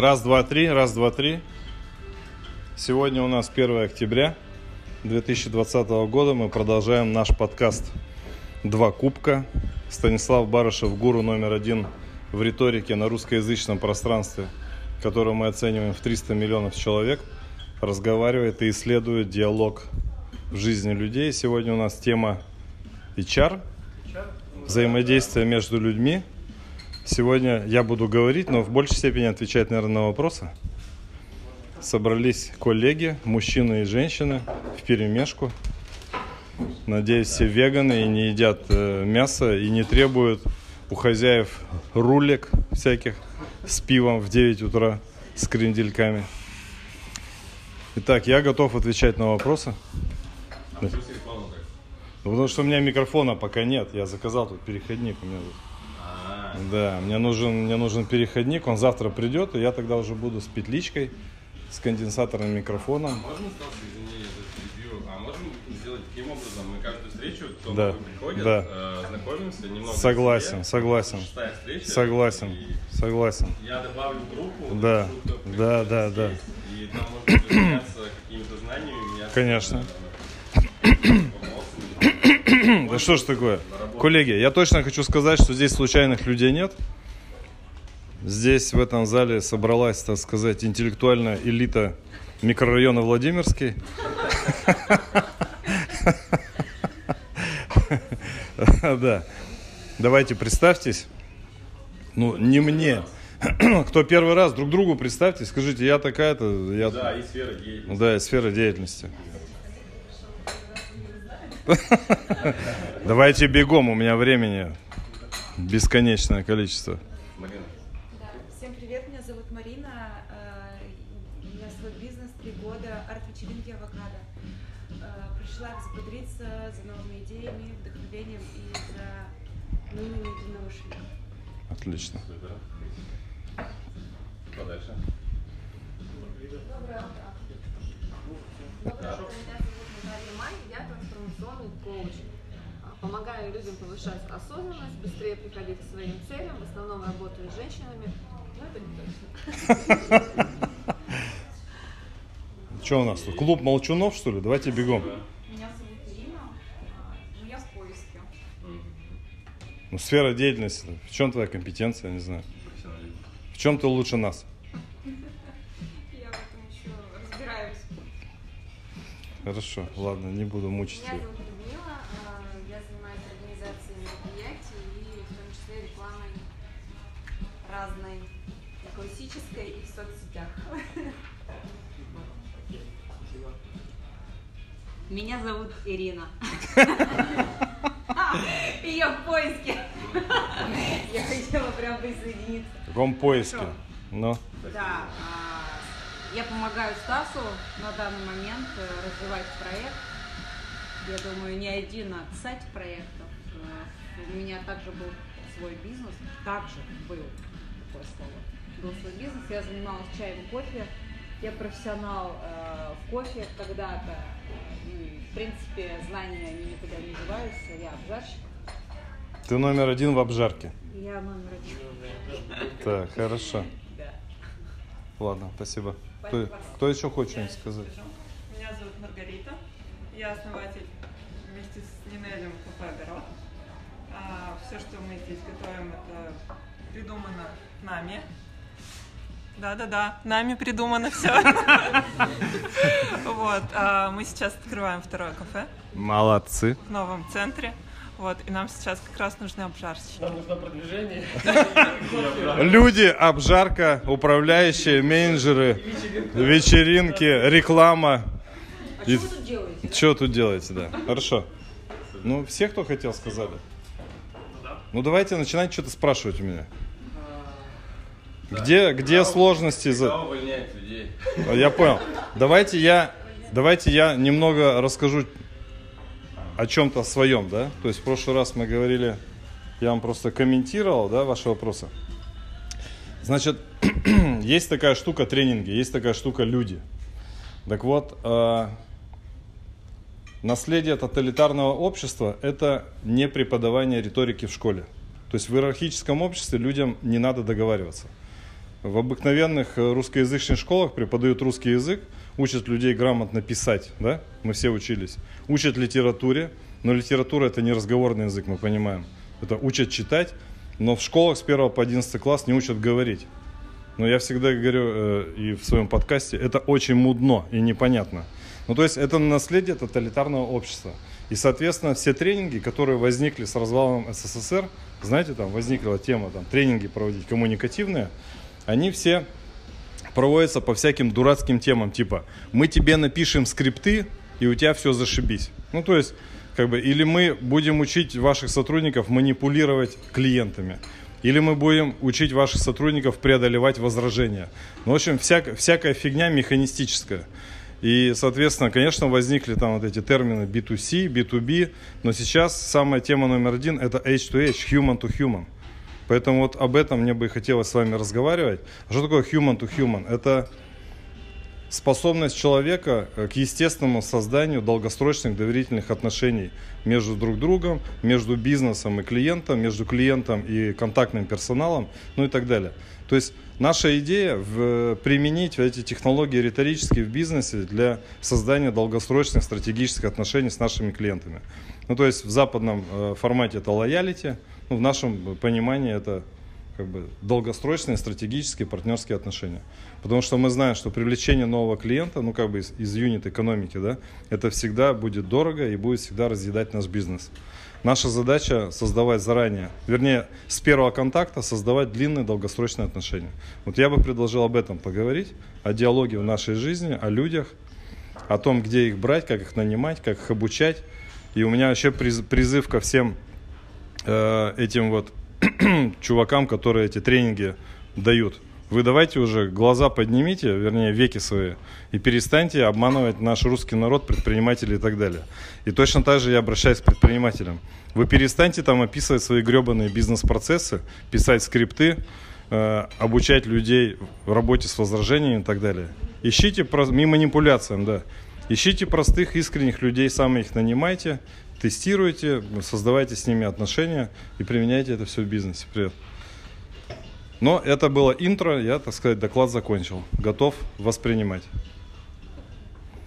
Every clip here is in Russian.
Раз, два, три, раз, два, три. Сегодня у нас 1 октября 2020 года. Мы продолжаем наш подкаст «Два кубка». Станислав Барышев, гуру номер один в риторике на русскоязычном пространстве, которое мы оцениваем в 300 миллионов человек, разговаривает и исследует диалог в жизни людей. Сегодня у нас тема HR, взаимодействие между людьми – Сегодня я буду говорить, но в большей степени отвечать, наверное, на вопросы. Собрались коллеги, мужчины и женщины в перемешку. Надеюсь, все веганы и не едят э, мясо и не требуют у хозяев рулек всяких с пивом в 9 утра с крендельками. Итак, я готов отвечать на вопросы. А. Потому что у меня микрофона пока нет. Я заказал тут переходник. У меня тут. Да, мне нужен, мне нужен переходник, он завтра придет, и я тогда уже буду с петличкой, с конденсаторным микрофоном. Можно сразу, извини, за перебью, а можем сделать таким образом, мы каждую встречу, кто да. приходит, да. э, знакомимся немного. Согласен, себе, согласен. встреча, согласен, и согласен. Я добавлю группу, да, шуток, да, да, да. И там можно какими-то знаниями. Конечно. Да что ж такое? Коллеги, я точно хочу сказать, что здесь случайных людей нет. Здесь в этом зале собралась, так сказать, интеллектуальная элита микрорайона Владимирский. Да. Давайте представьтесь. Ну, не мне. Кто первый раз, друг другу представьте, скажите, я такая-то. Я... Да, и сфера деятельности. Да, и сфера деятельности. Давайте бегом, у меня времени бесконечное количество. Марина. Да. Всем привет, меня зовут Марина. Э, у меня свой бизнес, три года, арт-вечеринки авокадо. Э, пришла взбодриться за новыми идеями, вдохновением и за новыми единомышленниками. Отлично. Помогаю людям повышать осознанность, быстрее приходить к своим целям. В основном работаю с женщинами. Но это не точно. Что у нас тут? Клуб молчунов, что ли? Давайте бегом. Меня зовут Ирина, ну я в поиске. Ну, сфера деятельности. В чем твоя компетенция, я не знаю. В чем ты лучше нас? Я в этом еще разбираюсь. Хорошо, ладно, не буду мучить Меня и классической, и в соцсетях. Меня зовут Ирина. И я в поиске. Я хотела прям присоединиться. В каком поиске? Ну, Да, а, я помогаю Стасу на данный момент э, развивать проект. Я думаю, не один, а кстати проектов. Э, У меня также был свой бизнес, также был такое слово. Был свой бизнес, я занималась чаем и кофе. Я профессионал э, в кофе когда-то. И, в принципе, знания они никуда не деваются. Я обжарщик. ты номер один в обжарке. Я номер один. Так, хорошо. Да. Ладно, спасибо. Кто, кто еще хочет что-нибудь сказать? Меня зовут Маргарита. Я основатель вместе с Нинелем кафе Огород. А, все, что мы здесь готовим, это придумано нами. Да-да-да, нами придумано все. Вот, а, мы сейчас открываем второе кафе Молодцы. в новом центре. Вот, и нам сейчас как раз нужны обжарщики. Люди, обжарка, управляющие, менеджеры, вечеринки, реклама. И- Что вы тут делаете? Что тут делаете, да? Хорошо. Ну, все, кто хотел, сказали. Ну, давайте начинайте что-то спрашивать у меня. Где, где сложности? За... Увольняет людей? А, Я понял. Давайте я, давайте я немного расскажу о чем-то своем, да? То есть в прошлый раз мы говорили, я вам просто комментировал, да, ваши вопросы. Значит, есть такая штука тренинги, есть такая штука люди. Так вот, э, наследие тоталитарного общества – это не преподавание риторики в школе. То есть в иерархическом обществе людям не надо договариваться. В обыкновенных э, русскоязычных школах преподают русский язык, учат людей грамотно писать, да, мы все учились, учат литературе, но литература это не разговорный язык, мы понимаем, это учат читать, но в школах с 1 по 11 класс не учат говорить. Но я всегда говорю э, и в своем подкасте, это очень мудно и непонятно. Ну, то есть это наследие тоталитарного общества. И, соответственно, все тренинги, которые возникли с развалом СССР, знаете, там возникла тема, там, тренинги проводить коммуникативные, они все проводятся по всяким дурацким темам, типа, мы тебе напишем скрипты, и у тебя все зашибись. Ну, то есть, как бы, или мы будем учить ваших сотрудников манипулировать клиентами, или мы будем учить ваших сотрудников преодолевать возражения. Ну, в общем, всяк, всякая фигня механистическая. И, соответственно, конечно, возникли там вот эти термины B2C, B2B, но сейчас самая тема номер один – это H2H, human to human. Поэтому вот об этом мне бы хотелось с вами разговаривать. А что такое human to human? Это способность человека э, к естественному созданию долгосрочных доверительных отношений между друг другом, между бизнесом и клиентом, между клиентом и контактным персоналом, ну и так далее. То есть наша идея в, применить эти технологии риторические в бизнесе для создания долгосрочных стратегических отношений с нашими клиентами. Ну, то есть в западном э, формате это лоялити, ну, в нашем понимании это как бы долгосрочные стратегические партнерские отношения. Потому что мы знаем, что привлечение нового клиента, ну как бы из, из юнит экономики, да, это всегда будет дорого и будет всегда разъедать наш бизнес. Наша задача создавать заранее, вернее, с первого контакта создавать длинные долгосрочные отношения. Вот я бы предложил об этом поговорить, о диалоге в нашей жизни, о людях, о том, где их брать, как их нанимать, как их обучать. И у меня вообще призыв ко всем э, этим вот чувакам, которые эти тренинги дают. Вы давайте уже глаза поднимите, вернее, веки свои, и перестаньте обманывать наш русский народ, предпринимателей и так далее. И точно так же я обращаюсь к предпринимателям. Вы перестаньте там описывать свои гребаные бизнес-процессы, писать скрипты, э, обучать людей в работе с возражениями и так далее. Ищите, не манипуляциям, да. Ищите простых, искренних людей, сами их нанимайте, тестируйте, создавайте с ними отношения и применяйте это все в бизнесе. Привет. Но это было интро, я, так сказать, доклад закончил. Готов воспринимать.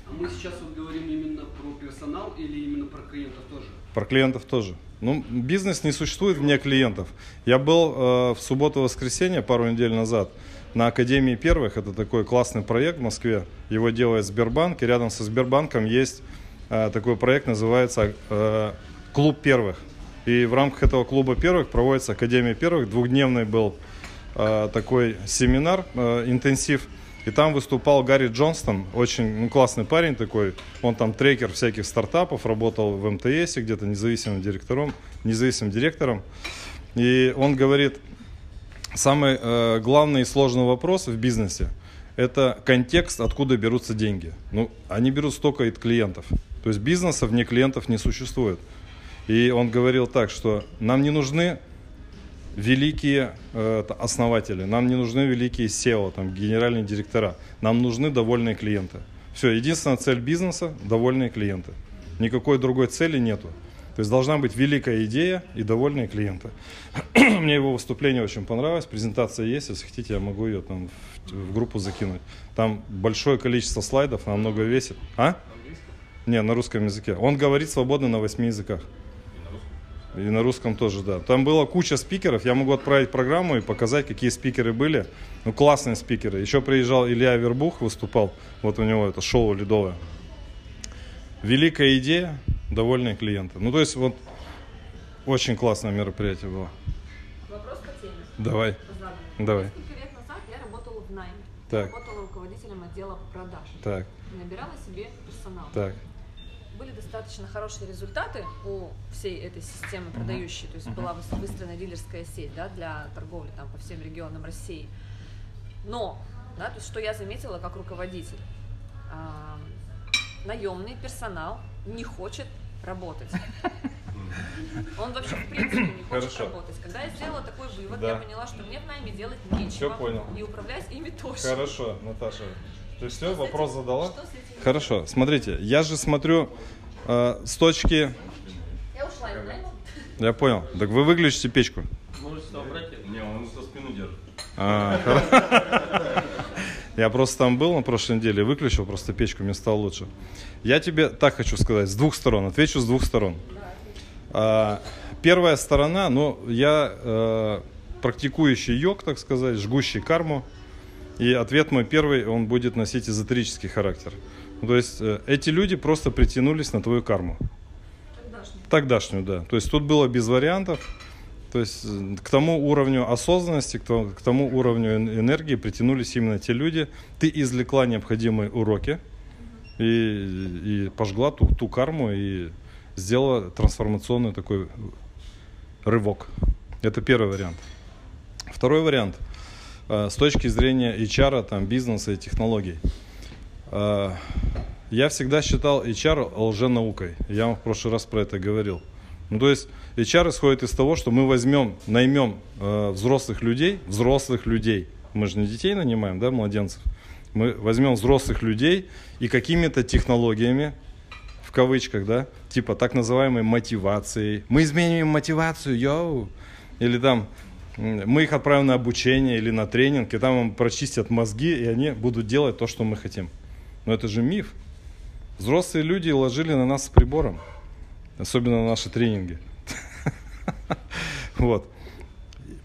А мы сейчас вот говорим именно про персонал или именно про клиентов тоже? Про клиентов тоже. Ну, бизнес не существует вне клиентов. Я был э, в субботу-воскресенье пару недель назад на Академии Первых. Это такой классный проект в Москве. Его делает Сбербанк. И рядом со Сбербанком есть Э, такой проект, называется э, «Клуб первых». И в рамках этого клуба первых проводится Академия первых. Двухдневный был э, такой семинар, интенсив. И там выступал Гарри Джонстон, очень ну, классный парень такой. Он там трекер всяких стартапов, работал в МТС где-то независимым директором, независимым директором. И он говорит, самый э, главный и сложный вопрос в бизнесе – это контекст, откуда берутся деньги. Ну, они берут столько от клиентов. То есть бизнеса вне клиентов не существует. И он говорил так, что нам не нужны великие э, основатели, нам не нужны великие SEO, там, генеральные директора, нам нужны довольные клиенты. Все, единственная цель бизнеса – довольные клиенты. Никакой другой цели нету. То есть должна быть великая идея и довольные клиенты. Мне его выступление очень понравилось, презентация есть, если хотите, я могу ее там в, в группу закинуть. Там большое количество слайдов, она много весит. А? Не, на русском языке. Он говорит свободно на восьми языках. И на русском тоже, да. Там была куча спикеров. Я могу отправить программу и показать, какие спикеры были. Ну, классные спикеры. Еще приезжал Илья Вербух, выступал. Вот у него это шоу ледовое. Великая идея, довольные клиенты. Ну, то есть, вот очень классное мероприятие было. Вопрос по теме. Давай. Давай. Несколько лет назад я работала в найме. Так. Работала руководителем отдела продаж. Так, Набирала себе персонал. так. были достаточно хорошие результаты у всей этой системы продающей, то есть была выс- выстроена дилерская сеть да, для торговли там, по всем регионам России. Но, да, то есть, что я заметила как руководитель, а, наемный персонал не хочет работать. Он вообще в принципе не хочет Хорошо. работать. Когда я сделала такой вывод, Да. я поняла, что мне в найме делать нечего. Всё понял. И управлять ими тоже. Хорошо, Наташа. Ты все, Что вопрос этим- задала? что с этим Хорошо, смотрите, я же смотрю э, с точки... Я ушла из найма. Я понял. Так вы выключите печку. Можете убрать? Не, он со спины держит. А, Я просто там был на прошлой неделе, выключил просто печку, мне стало лучше. Я тебе так хочу сказать, с двух сторон, отвечу с двух сторон. А, Первая сторона, ну, я э, практикующий йог, так сказать, жгущий карму. И ответ мой первый, он будет носить эзотерический характер. Ну, то есть э, эти люди просто притянулись на твою карму. Тогдашнюю, да. То есть тут было без вариантов. То есть э, к тому уровню осознанности, к тому, уровню эн- энергии притянулись именно те люди. Ты извлекла необходимые уроки и, и пожгла ту, ту карму и сделала трансформационный такой рывок. Это первый вариант. Второй вариант. э, С точки зрения HR, там, бизнеса и технологий. Э, Я всегда считал HR лженаукой. Я вам в прошлый раз про это говорил. Ну, то есть HR исходит из того, что мы возьмем, наймем э, взрослых людей, взрослых людей. Мы же не детей нанимаем, да, младенцев. Мы возьмем взрослых людей и какими-то технологиями, в кавычках, да, типа так называемой мотивацией. Мы изменим мотивацию, йоу. Или там мы их отправим на обучение или на тренинг, и там им прочистят мозги, и они будут делать то, что мы хотим. Но это же миф. Взрослые люди ложили на нас с прибором, особенно на наши тренинги. Вот.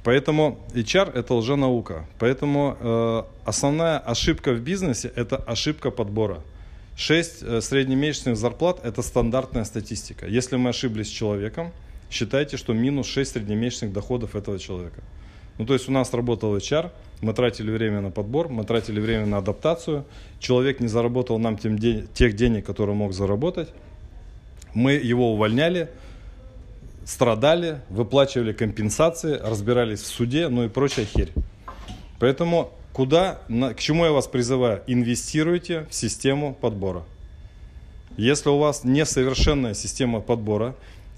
Поэтому HR это лженаука. Поэтому э, основная ошибка в бизнесе это ошибка подбора. 6 э, среднемесячных зарплат это стандартная статистика. Если мы ошиблись с человеком, считайте, что минус 6 среднемесячных доходов этого человека. Ну, то есть у нас работал HR, мы тратили время на подбор, мы тратили время на адаптацию. Человек не заработал нам тем де- тех денег, которые мог заработать. Мы его увольняли, страдали, выплачивали компенсации, разбирались в суде, ну и прочая херь. Поэтому куда, к чему я вас призываю? Инвестируйте в систему подбора. Если у вас несовершенная система подбора,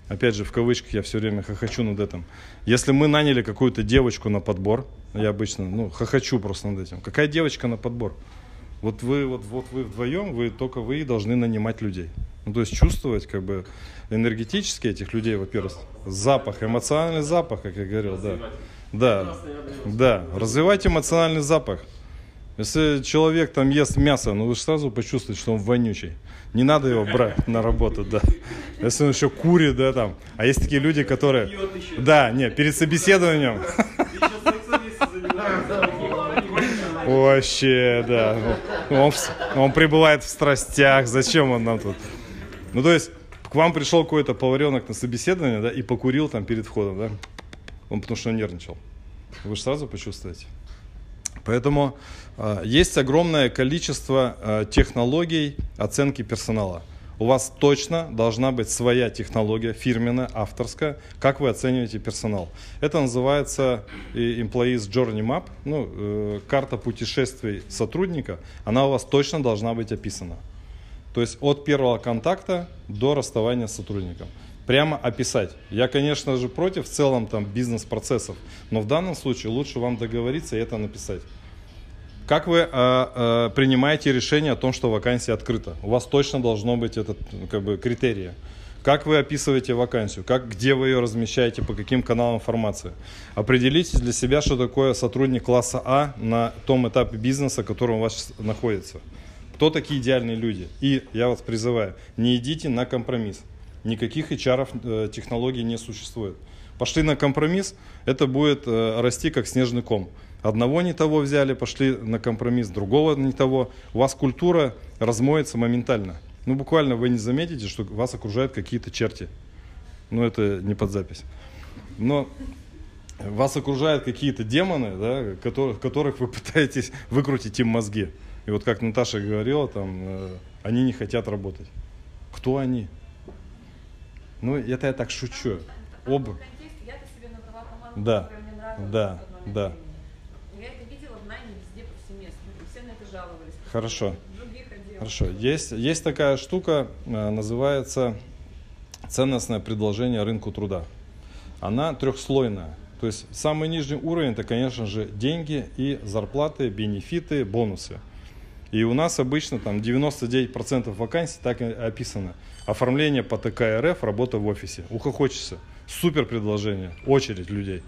опять же в кавычках я все время хохочу над этим, если мы наняли какую-то девочку на подбор, я обычно ну, хохочу просто над этим, какая девочка на подбор? Вот вы, вот, вот вы вдвоем, вы только вы должны нанимать людей. Ну, то есть чувствовать как бы энергетически этих людей, во-первых, запах, эмоциональный запах, как я говорил, да. Да, да, развивать эмоциональный запах. Если человек там ест мясо, ну вы же сразу почувствуете, что он вонючий. Не надо его брать на работу, да. Если он еще курит, да, там. А есть такие люди, которые... Да, не, перед собеседованием... Еще сексом если занимается. Вообще, да. Он, он пребывает в страстях. Зачем он нам тут? Ну, то есть, к вам пришел какой-то поваренок на собеседование, да, и покурил там перед входом, да? Он потому что нервничал. Вы же сразу почувствуете. Поэтому э, есть огромное количество э, технологий оценки персонала. У вас точно должна быть своя технология, фирменная, авторская, как вы оцениваете персонал. Это называется Employees Journey Map, ну, э, карта путешествий сотрудника, она у вас точно должна быть описана. То есть от первого контакта до расставания с сотрудником. Прямо описать. Я, конечно же, против в целом там бизнес-процессов, но в данном случае лучше вам договориться и это написать. Как вы э, э, принимаете решение о том, что вакансия открыта? У вас точно должно быть этот как бы критерии. Как вы описываете вакансию? Как, где вы ее размещаете? По каким каналам информации? Определите для себя, что такое сотрудник класса А на том этапе бизнеса, который у вас находится. Кто такие идеальные люди? И я вас призываю, не идите на компромисс. Никаких HR э, технологий не существует. Пошли на компромисс, это будет э, расти как снежный ком. Одного не того взяли, пошли на компромисс, другого не того. У вас культура размоется моментально. Ну, буквально вы не заметите, что вас окружают какие-то черти. Ну, это не под запись. Но вас окружают какие-то демоны, да, которых, которых вы пытаетесь выкрутить им мозги. И вот как Наташа говорила, там, э, они не хотят работать. Кто они? Ну, это я так шучу. Оба. Да, да, да. времени. Я это видела в найме везде повсеместно. и Все на это жаловались. Хорошо. Хорошо. Есть, есть такая штука, э, называется ценностное предложение рынку труда. Она трехслойная. То есть самый нижний уровень это, конечно же, деньги и зарплаты, бенефиты, бонусы. И у нас обычно там 99% вакансий так и описано. Оформление по ТК РФ, работа в офисе. Ухохочешься. Супер предложение. Очередь людей.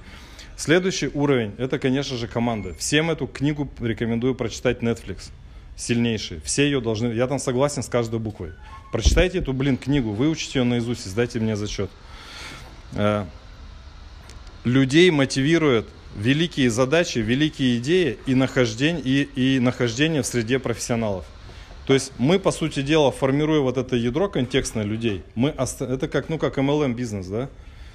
Следующий уровень – это, конечно же, команда. Всем эту книгу рекомендую прочитать Netflix. Сильнейший. Все ее должны... Я там согласен с каждой буквой. Прочитайте эту, блин, книгу, выучите ее наизусть и сдайте мне зачет. Э, людей мотивирует великие задачи, великие идеи и нахождение, и, и нахождение в среде профессионалов. То есть мы, по сути дела, формируя вот это ядро контекстное людей, мы, это как, ну, как MLM бизнес, да?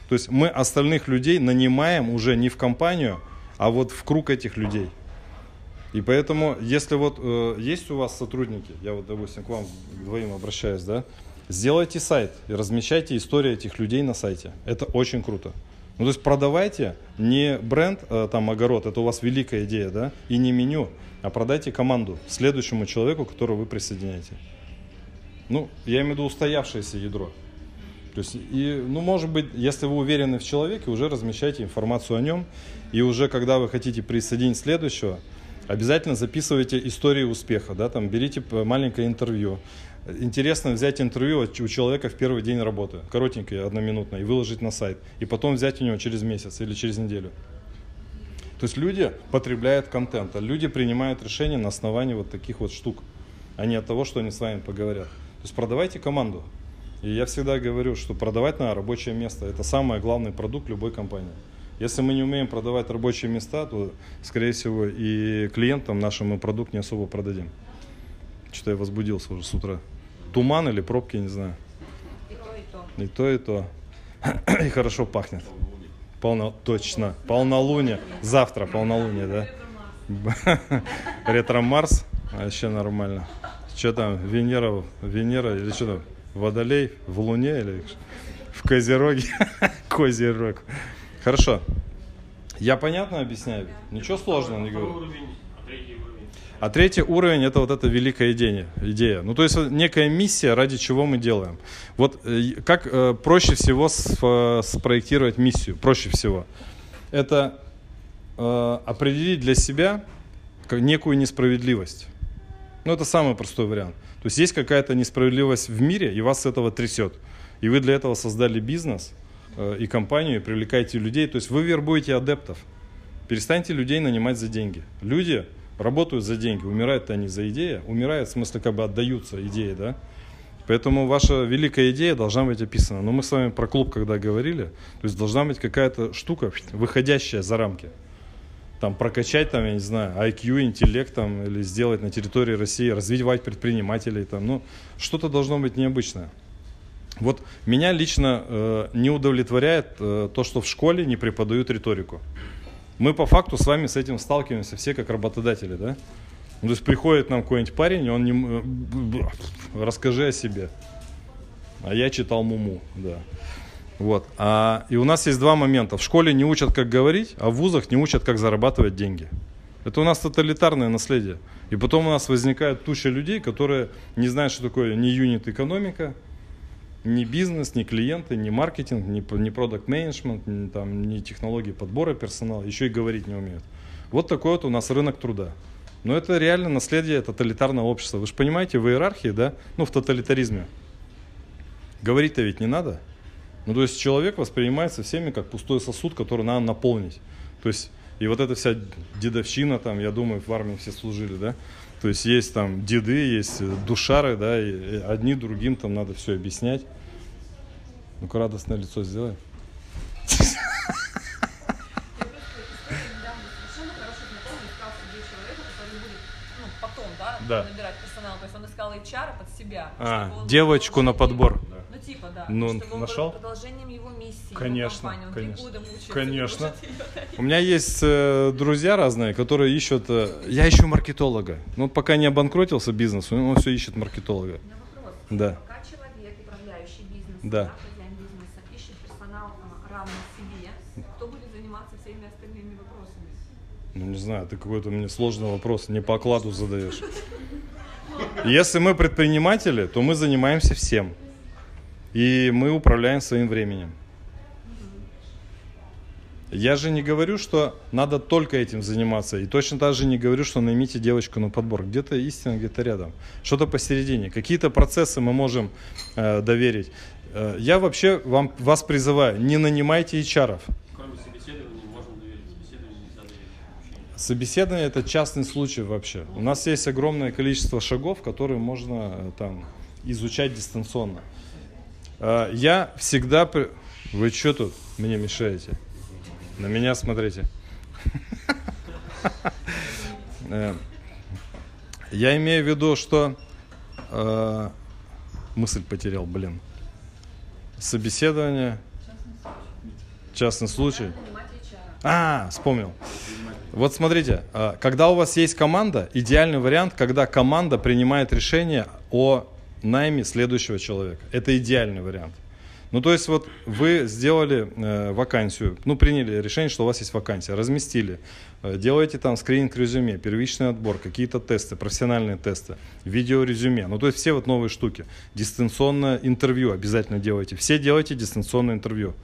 То есть мы остальных людей нанимаем уже не в компанию, а вот в круг этих людей. И поэтому, если вот э, есть у вас сотрудники, я вот, допустим, к вам двоим обращаюсь, да, сделайте сайт и размещайте историю этих людей на сайте. Это очень круто. Ну, то есть продавайте не бренд, э, там, огород, это у вас великая идея, да, и не меню, а продайте команду следующему человеку, которого вы присоединяете. Ну, я имею в виду устоявшееся ядро. То есть, и, ну, может быть, если вы уверены в человеке, уже размещайте информацию о нем, и уже когда вы хотите присоединить следующего, обязательно записывайте истории успеха, да, там, берите маленькое интервью. Интересно взять интервью у человека в первый день работы, коротенькое, одноминутное, и выложить на сайт, и потом взять у него через месяц или через неделю. То есть люди потребляют контент, а люди принимают решения на основании вот таких вот штук, а не от того, что они с вами поговорят. То есть продавайте команду. И я всегда говорю, что продавать на рабочее место – это самый главный продукт любой компании. Если мы не умеем продавать рабочие места, то, скорее всего, и клиентам нашим мы продукт не особо продадим. Что-то я возбудился уже с утра. Туман или пробки, не знаю. И то, и то. И то, и то. И хорошо пахнет. Полно, точно. Полнолуние. Завтра полнолуние, да? Ретро Марс. Вообще нормально. Что там, Венера, Венера или что там? Водолей в Луне или в Козероге? Козерог. Хорошо. Я понятно объясняю? Ничего сложного не говорю. А третий уровень это вот эта великая идея. идея. Ну, то есть некая миссия, ради чего мы делаем. Вот э, как э, проще всего спроектировать миссию? Проще всего. Это э, определить для себя некую несправедливость. Ну, это самый простой вариант. То есть есть какая-то несправедливость в мире, и вас с этого трясет. И вы для этого создали бизнес и компанию, и привлекаете людей. То есть вы вербуете адептов. Перестаньте людей нанимать за деньги. Люди работают за деньги, умирают они за идею, умирают, в смысле, как бы отдаются идеи, да. Поэтому ваша великая идея должна быть описана. Но мы с вами про клуб когда говорили, то есть должна быть какая-то штука, выходящая за рамки. Там прокачать, там, я не знаю, IQ, интеллект, там, или сделать на территории России, развивать предпринимателей, там, ну, что-то должно быть необычное. Вот меня лично э, не удовлетворяет э, то, что в школе не преподают риторику мы по факту с вами с этим сталкиваемся все как работодатели, да? Ну, то есть приходит нам какой-нибудь парень, он не... Расскажи о себе. А я читал Муму, да. Вот. А, и у нас есть два момента. В школе не учат, как говорить, а в вузах не учат, как зарабатывать деньги. Это у нас тоталитарное наследие. И потом у нас возникает туча людей, которые не знают, что такое ни юнит экономика, ни бизнес, ни клиенты, ни маркетинг, ни, ни продукт менеджмент, ни, там, ни технологии подбора персонала, еще и говорить не умеют. Вот такой вот у нас рынок труда. Но это реально наследие тоталитарного общества. Вы же понимаете, в иерархии, да, ну в тоталитаризме, говорить-то ведь не надо. Ну то есть человек воспринимается всеми как пустой сосуд, который надо наполнить. То есть и вот эта вся дедовщина, там, я думаю, в армии все служили, да, то есть есть там деды, есть душары, да, и одни другим там надо все объяснять. Ну-ка радостное лицо сделай. да, набирать персонал. То есть он искал HR под себя. А, девочку на подбор. Ну, типа, да. Ну, чтобы нашел? продолжением его миссии. Конечно, его конечно. Мучается, конечно. У меня есть э, друзья разные, которые ищут... Э, я ищу маркетолога. Ну, пока не обанкротился бизнес, он все ищет маркетолога. У меня вопрос. Да. Пока человек, управляющий бизнесом, да. да, хозяин бизнеса, ищет персонал а, равный себе, кто будет заниматься всеми остальными вопросами? Ну, не знаю, ты какой-то мне сложный вопрос, не по окладу задаешь. Если мы предприниматели, то мы занимаемся всем. И мы управляем своим временем. Я же не говорю, что надо только этим заниматься. И точно так же не говорю, что наймите девочку на подбор. Где-то истина, где-то рядом. Что-то посередине. Какие-то процессы мы можем э, доверить. Э, я вообще вам, вас призываю, не нанимайте HR. Кроме собеседований можно доверить. собеседование это частный случай вообще. У нас есть огромное количество шагов, которые можно э, там изучать дистанционно. Э, Я всегда... Вы что тут мне мешаете? На меня смотрите. Э, Я имею в виду, что... э, Мысль потерял, блин. Собеседование. Частный случай. А, вспомнил. Вот смотрите, а, когда у вас есть команда, идеальный вариант, когда команда принимает решение о найме следующего человека. Это идеальный вариант. Ну, то есть вот вы сделали э, вакансию, ну, приняли решение, что у вас есть вакансия, разместили, э, делаете там скрининг резюме, первичный отбор, какие-то тесты, профессиональные тесты, видео резюме, ну, то есть все вот новые штуки. Дистанционное интервью обязательно делайте. Все делайте дистанционное интервью.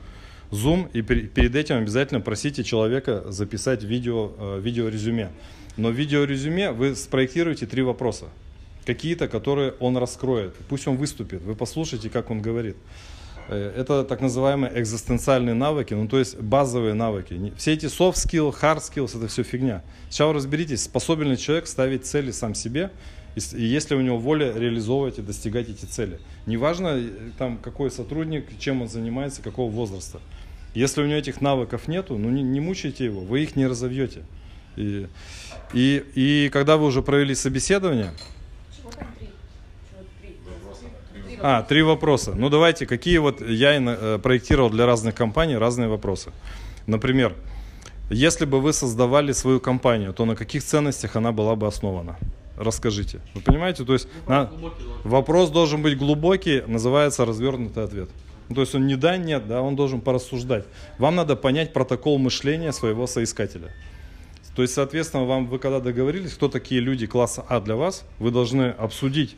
Zoom, и пер- перед этим обязательно просите человека записать видео, э, видео резюме. Но в видео резюме вы спроектируете три вопроса. Какие-то, которые он раскроет. Пусть он выступит. Вы послушайте, как он говорит. Э, Это так называемые экзистенциальные навыки, ну то есть базовые навыки. Все эти soft skills, hard skills, это все фигня. Сначала разберитесь, способен ли человек ставить цели сам себе, и с- и есть ли у него воля реализовывать и достигать эти цели. Неважно, э, там, какой сотрудник, чем он занимается, какого возраста. Если у него этих навыков нету, ну не, не мучайте его, вы их не разовьете. И, и, и когда вы уже провели собеседование, Чего там три? Чего три? Три а, три вопроса. Ну давайте, какие вот я э, проектировал для разных компаний разные вопросы. Например, если бы вы создавали свою компанию, то на каких ценностях она была бы основана? Расскажите. Вы понимаете? То есть на- вопрос должен быть глубокий, называется развернутый ответ. Ну, то есть он не да, нет, да, он должен порассуждать. Вам надо понять протокол мышления своего соискателя. То есть, соответственно, вам, вы когда договорились, кто такие люди класса А для вас, вы должны обсудить,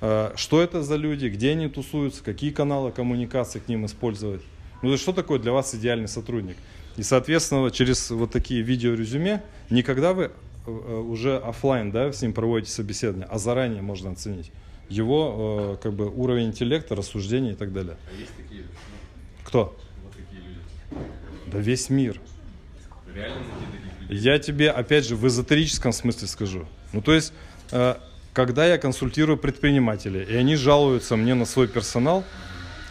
что это за люди, где они тусуются, какие каналы коммуникации к ним использовать. Ну, то есть, что такое для вас идеальный сотрудник? И, соответственно, через вот такие видеорезюме, не когда вы э, уже оффлайн, да, с ним проводите собеседование, а заранее можно оценить его э, как бы уровень интеллекта, рассуждения и так далее. А есть такие, ну, Кто? вот такие люди. Да весь мир. Реально таких людей. Я тебе, опять же, в эзотерическом смысле скажу. Ну, то есть, э, когда я консультирую предпринимателей, и они жалуются мне на свой персонал,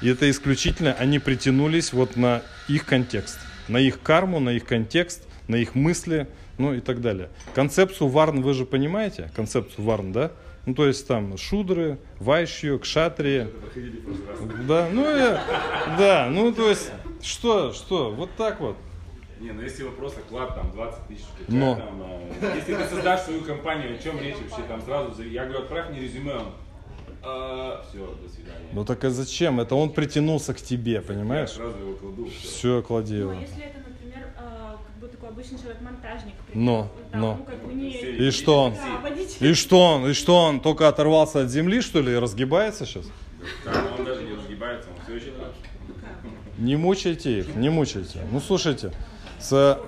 и это исключительно они притянулись вот на их контекст, на их карму, на их контекст, на их мысли, ну и так далее. Концепцию Варн вы же понимаете? Концепцию Варн, да? Ну, то есть там шудры, вайшью, кшатрии. Да, ну, я- да, ну, то есть, что, что, вот так вот. Не, ну если вопрос оклад там 20 тысяч, Но. там, э, если ты создашь свою компанию, о чем речь вообще там сразу, я говорю, отправь мне резюме, он, все, до свидания. Ну так а зачем? Это он притянулся к тебе, Я понимаешь? сразу его кладу. всё. Все, клади Ну, его. а если это, например, э, как бы такой обычный человек-монтажник, Но, там, но. ну, как бы не... И что он? Да. И что он? И что он? Только оторвался от земли, что ли, и разгибается сейчас? Да, он даже не разгибается, он все еще там. Не мучайте их, не мучайте. Ну слушайте, с-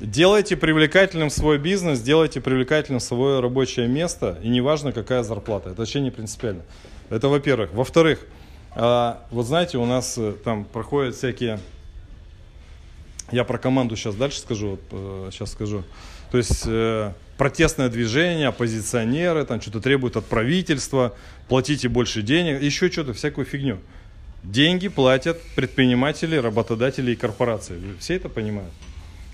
делайте привлекательным свой бизнес, делайте привлекательным свое рабочее место, и неважно, какая зарплата. Это вообще не принципиально. Это во-первых. Во-вторых, а, вот знаете, у нас э, там проходят всякие... Я про команду сейчас дальше скажу, вот, э, сейчас скажу. То есть э, протестное движение, оппозиционеры, там что-то требуют от правительства, платите больше денег, еще что-то, всякую фигню. Деньги платят предприниматели, работодатели и корпорации. Все это понимают.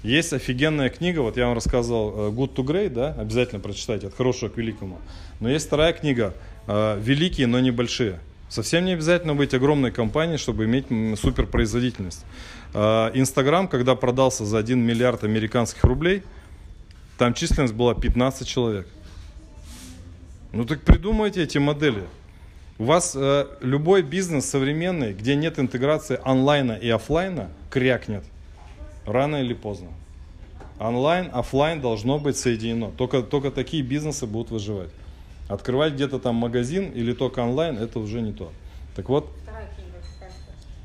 Есть офигенная книга, вот я вам рассказывал э, Good to Great, да, обязательно прочитайте, от хорошего к великому. Но есть вторая книга, э, Великие, но небольшие. Совсем не обязательно быть огромной компанией, чтобы иметь суперпроизводительность. Э, Инстаграм, когда продался за 1 миллиард американских рублей, там численность была 15 человек. Ну так придумайте эти модели. У вас э, любой бизнес современный, где нет интеграции онлайна и оффлайна, крякнет. Рано или поздно. Онлайн, оффлайн должно быть соединено. Только, только такие бизнесы будут выживать. Открывать где-то там магазин или только онлайн, это уже не то. Так вот,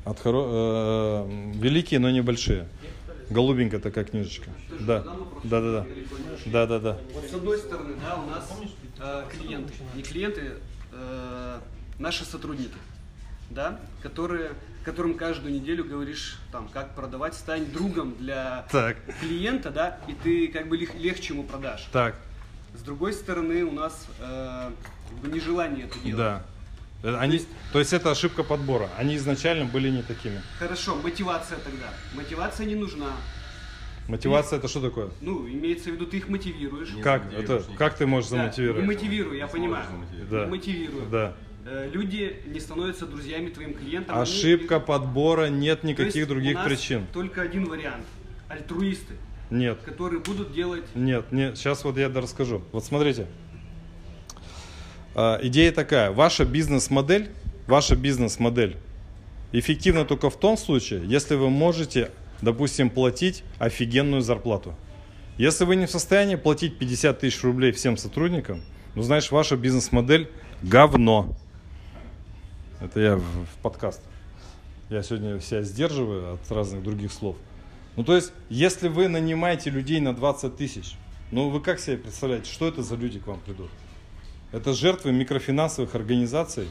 от хоро- э, великие, но небольшие. Голубенькая такая книжечка. Да, да, да, да. Да, да, да. Вот с одной стороны, да, у нас э, клиенты, не клиенты, э, наши сотрудники. да, которые, которым каждую неделю говоришь, там, как продавать, стань другом для Так, клиента, да, и ты как бы лег- легче ему продашь. так, С другой стороны, у нас э, нежелание это делать. да. Э, Они, то есть это ошибка подбора. Они изначально были не такими. Хорошо, мотивация тогда. Мотивация не нужна. Мотивация это что такое? Ну, имеется в виду, ты их мотивируешь. Как это? никак. Как ты можешь Да, не замотивировать? мотивирую, я понимаю. Да. Мотивирую. Да. Э, Люди не становятся друзьями твоим клиентам. они- Ошибка подбора, нет То есть никаких у других нас причин. Только один вариант. Альтруисты, Нет. которые будут делать Нет, нет, сейчас вот я расскажу. Вот смотрите. А, идея такая. Ваша бизнес-модель, ваша бизнес-модель эффективна только в том случае, если вы можете, допустим, платить офигенную зарплату. Если вы не в состоянии платить 50 тысяч рублей всем сотрудникам, ну, знаешь, ваша бизнес-модель говно. Это я в, в подкаст. Я сегодня себя сдерживаю от разных других слов. Ну, то есть, если вы нанимаете людей на 20 тысяч, ну, вы как себе представляете, что это за люди к вам придут? Это жертвы микрофинансовых организаций.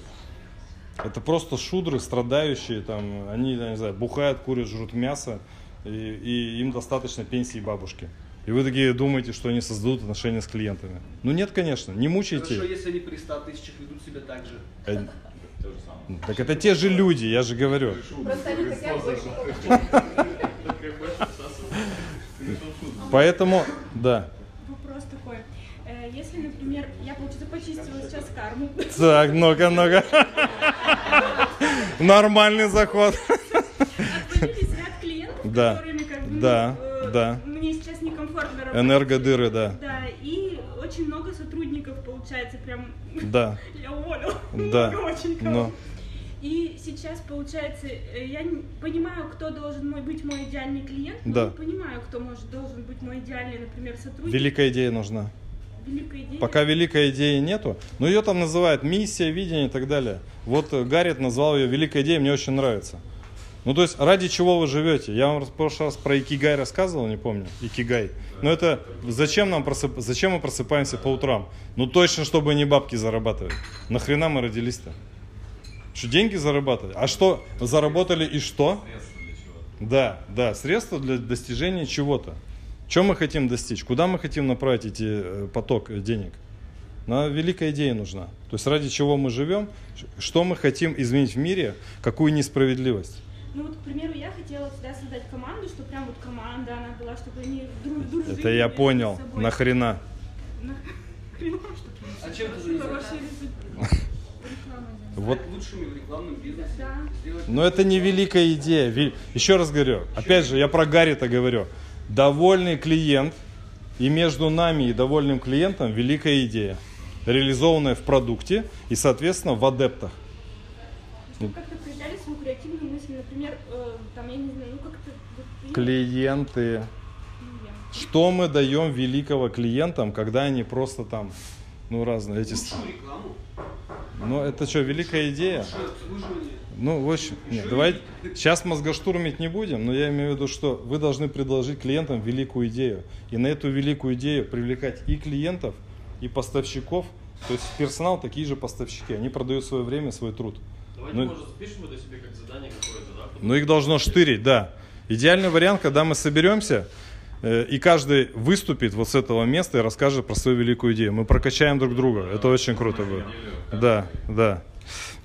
Это просто шудры, страдающие, там, они, я не знаю, бухают, курят, жрут мясо, и, и им достаточно пенсии бабушки. И вы такие думаете, что они создадут отношения с клиентами. Ну нет, конечно, не мучайте. Хорошо, если они при 100 тысячах ведут себя так же. То же самое. Так это те же люди, я же говорю. Просто они хотят больше получать. Поэтому, да. Вопрос такой. Э, Если, например, я, получается, почистила сейчас карму, Так, много, много. Нормальный заход. отвалились ряд клиентов, Да. которыми как бы, ну, Да, э, да. мне сейчас некомфортно работать. Энергодыры, да. Да, и очень много сотрудников, получается, прям Да. я уволила. Да. Много очень кого. Но И сейчас, получается, э, я понимаю, кто должен мой, быть мой идеальный клиент, но Да. не понимаю, кто может должен быть мой идеальный, например, сотрудник. великая идея нужна. Великая идея. Пока великой идеи нету, но ее там называют миссия, видение и так далее. Вот э, Гаррит назвал ее великой идеей, мне очень нравится. Ну, то есть, ради чего вы живете? Я вам в прошлый раз про Икигай рассказывал, не помню, Икигай. Но это зачем нам просып... зачем мы просыпаемся по утрам? Ну, точно, чтобы не бабки зарабатывать. Нахрена мы родились-то? Что, деньги зарабатывать? А что, заработали и что? Да, да, средства для достижения чего-то. Чем мы хотим достичь? Куда мы хотим направить эти э, поток денег? Нам великая идея нужна. То есть ради чего мы живем, что мы хотим изменить в мире, какую несправедливость. Ну вот, к примеру, я хотела всегда создать команду, чтобы прям вот команда она была, чтобы они друг дружили. Это я понял. собой. Нахрена? Нахрена, чтобы А чем ты занимаешься? Вот. Лучшими в рекламном бизнесе. Да. Но это не великая идея. Еще раз говорю. Опять же, я про Гаррита говорю. Довольный клиент и между нами и довольным клиентом великая идея. Реализованная в продукте и, соответственно, в адептах. Чтобы как-то проявляли свою креативную мысль, например, э, там, я не знаю, ну как-то... вот я- Клиенты. Что мы даем великого клиентам, когда они просто там, ну, разные эти... Ну, это что, великая идея? Ну, в общем, нет, давайте сейчас мозгоштурмить не будем, но я имею в виду, что вы должны предложить клиентам великую идею. И на эту великую идею привлекать и клиентов, и поставщиков. То есть персонал такие же поставщики. Они продают свое время, свой труд. Давайте, Ну, может, запишем это себе как задание какое-то, да? Ну, их должно штырить, да. Идеальный вариант, когда мы соберемся, э, и каждый выступит вот с этого места и расскажет про свою великую идею. Мы прокачаем друг друга. Это очень круто будет. Да, да.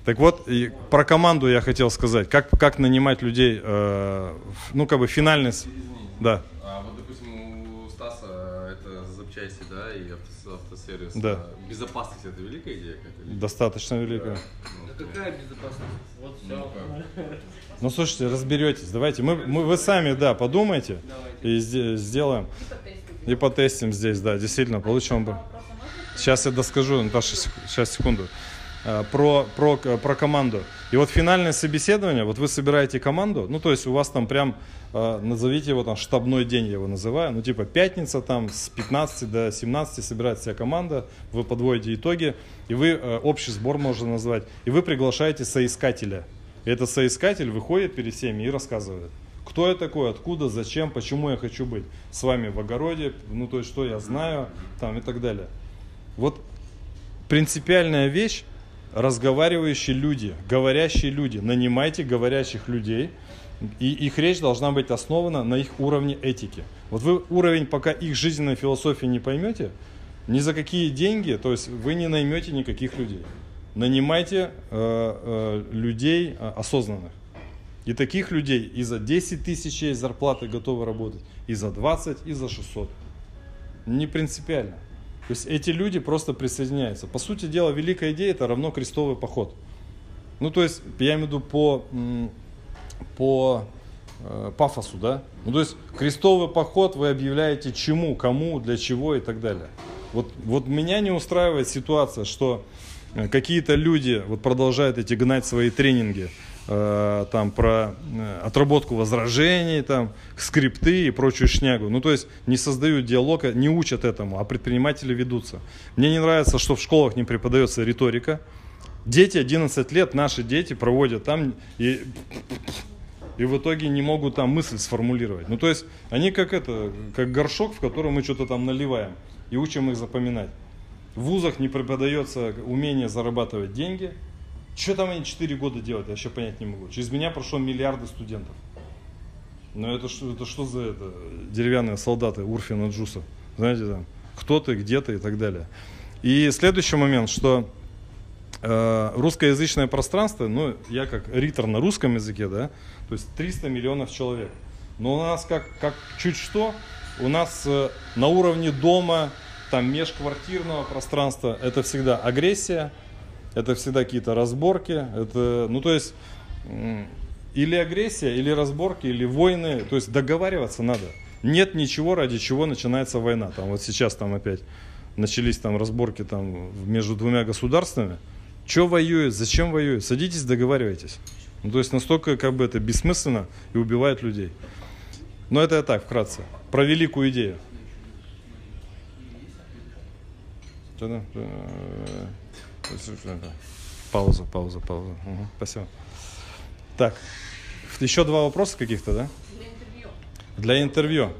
Так вот, и про команду я хотел сказать. Как, как нанимать людей, э, ну, как бы финальность. Да, А вот, допустим, у Стаса это запчасти, да, и авто- автосервис. Да. А Безопасность это великая идея какая-то? достаточно великая. Ну, Да какая безопасность? Вот ну, все. как? Ну, слушайте, разберетесь. Давайте, мы, мы, вы сами, да, подумайте Давайте. и сде- сделаем. И потестим здесь, да, действительно, получим бы. Сейчас я доскажу, Наташа, сейчас, секунду. А, Про, про, про команду. И вот финальное собеседование, вот вы собираете команду, ну, то есть у вас там прям, а, назовите его там штабной день, я его называю, ну, типа пятница там с 15 до 17 собирается вся команда, вы подводите итоги, и вы, э, общий сбор можно назвать, и вы приглашаете соискателя. Этот соискатель выходит перед всеми и рассказывает. Кто я такой, откуда, зачем, почему я хочу быть с вами в огороде, ну то есть что я знаю, там и так далее. Вот принципиальная вещь, разговаривающие люди, говорящие люди. Нанимайте говорящих людей, и их речь должна быть основана на их уровне этики. Вот вы уровень, пока их жизненной философии не поймете, ни за какие деньги, то есть вы не наймете никаких людей. Нанимайте э, э, людей э, осознанных. И таких людей и за 10 тысяч есть зарплаты готовы работать, и за 20, и за 600. Не принципиально. То есть эти люди просто присоединяются. По сути дела, великая идея это равно крестовый поход. Ну, то есть, я имею в виду по, по э, пафосу, да? Ну, то есть, крестовый поход вы объявляете чему, кому, для чего и так далее. Вот, вот меня не устраивает ситуация, что какие-то люди вот продолжают эти гнать свои тренинги, э, там про э, отработку возражений, там скрипты и прочую шнягу. Ну то есть не создают диалога, не учат этому, а предприниматели ведутся. Мне не нравится, что в школах не преподается риторика. Дети 11 лет, наши дети проводят там и и в итоге не могут там мысль сформулировать. Ну, то есть, они как это, как горшок, в котором мы что-то там наливаем и учим их запоминать. В вузах не преподается умение зарабатывать деньги. Что там они 4 года делают, я еще понять не могу. Через меня прошло миллиарды студентов. Но это это что за это? Деревянные солдаты Урфина Джуса. Знаете, там, кто ты, где ты и так далее. И следующий момент, что э, русскоязычное пространство, ну, я как ритор на русском языке, да, то есть 300 миллионов человек. Но у нас как, как чуть что, у нас э, на уровне дома, там межквартирного пространства, это всегда агрессия, это всегда какие-то разборки, это, ну то есть или агрессия, или разборки, или войны, то есть договариваться надо. Нет ничего, ради чего начинается война. Там вот сейчас там опять начались там разборки там между двумя государствами. Че воюет, зачем воюет? Садитесь, договаривайтесь. Ну, то есть настолько как бы это бессмысленно и убивает людей. Но это я так, вкратце. Про великую идею. Что-то, э, Пауза, пауза, пауза. Мгм, спасибо. Так, еще два вопроса каких-то, да? Для интервью.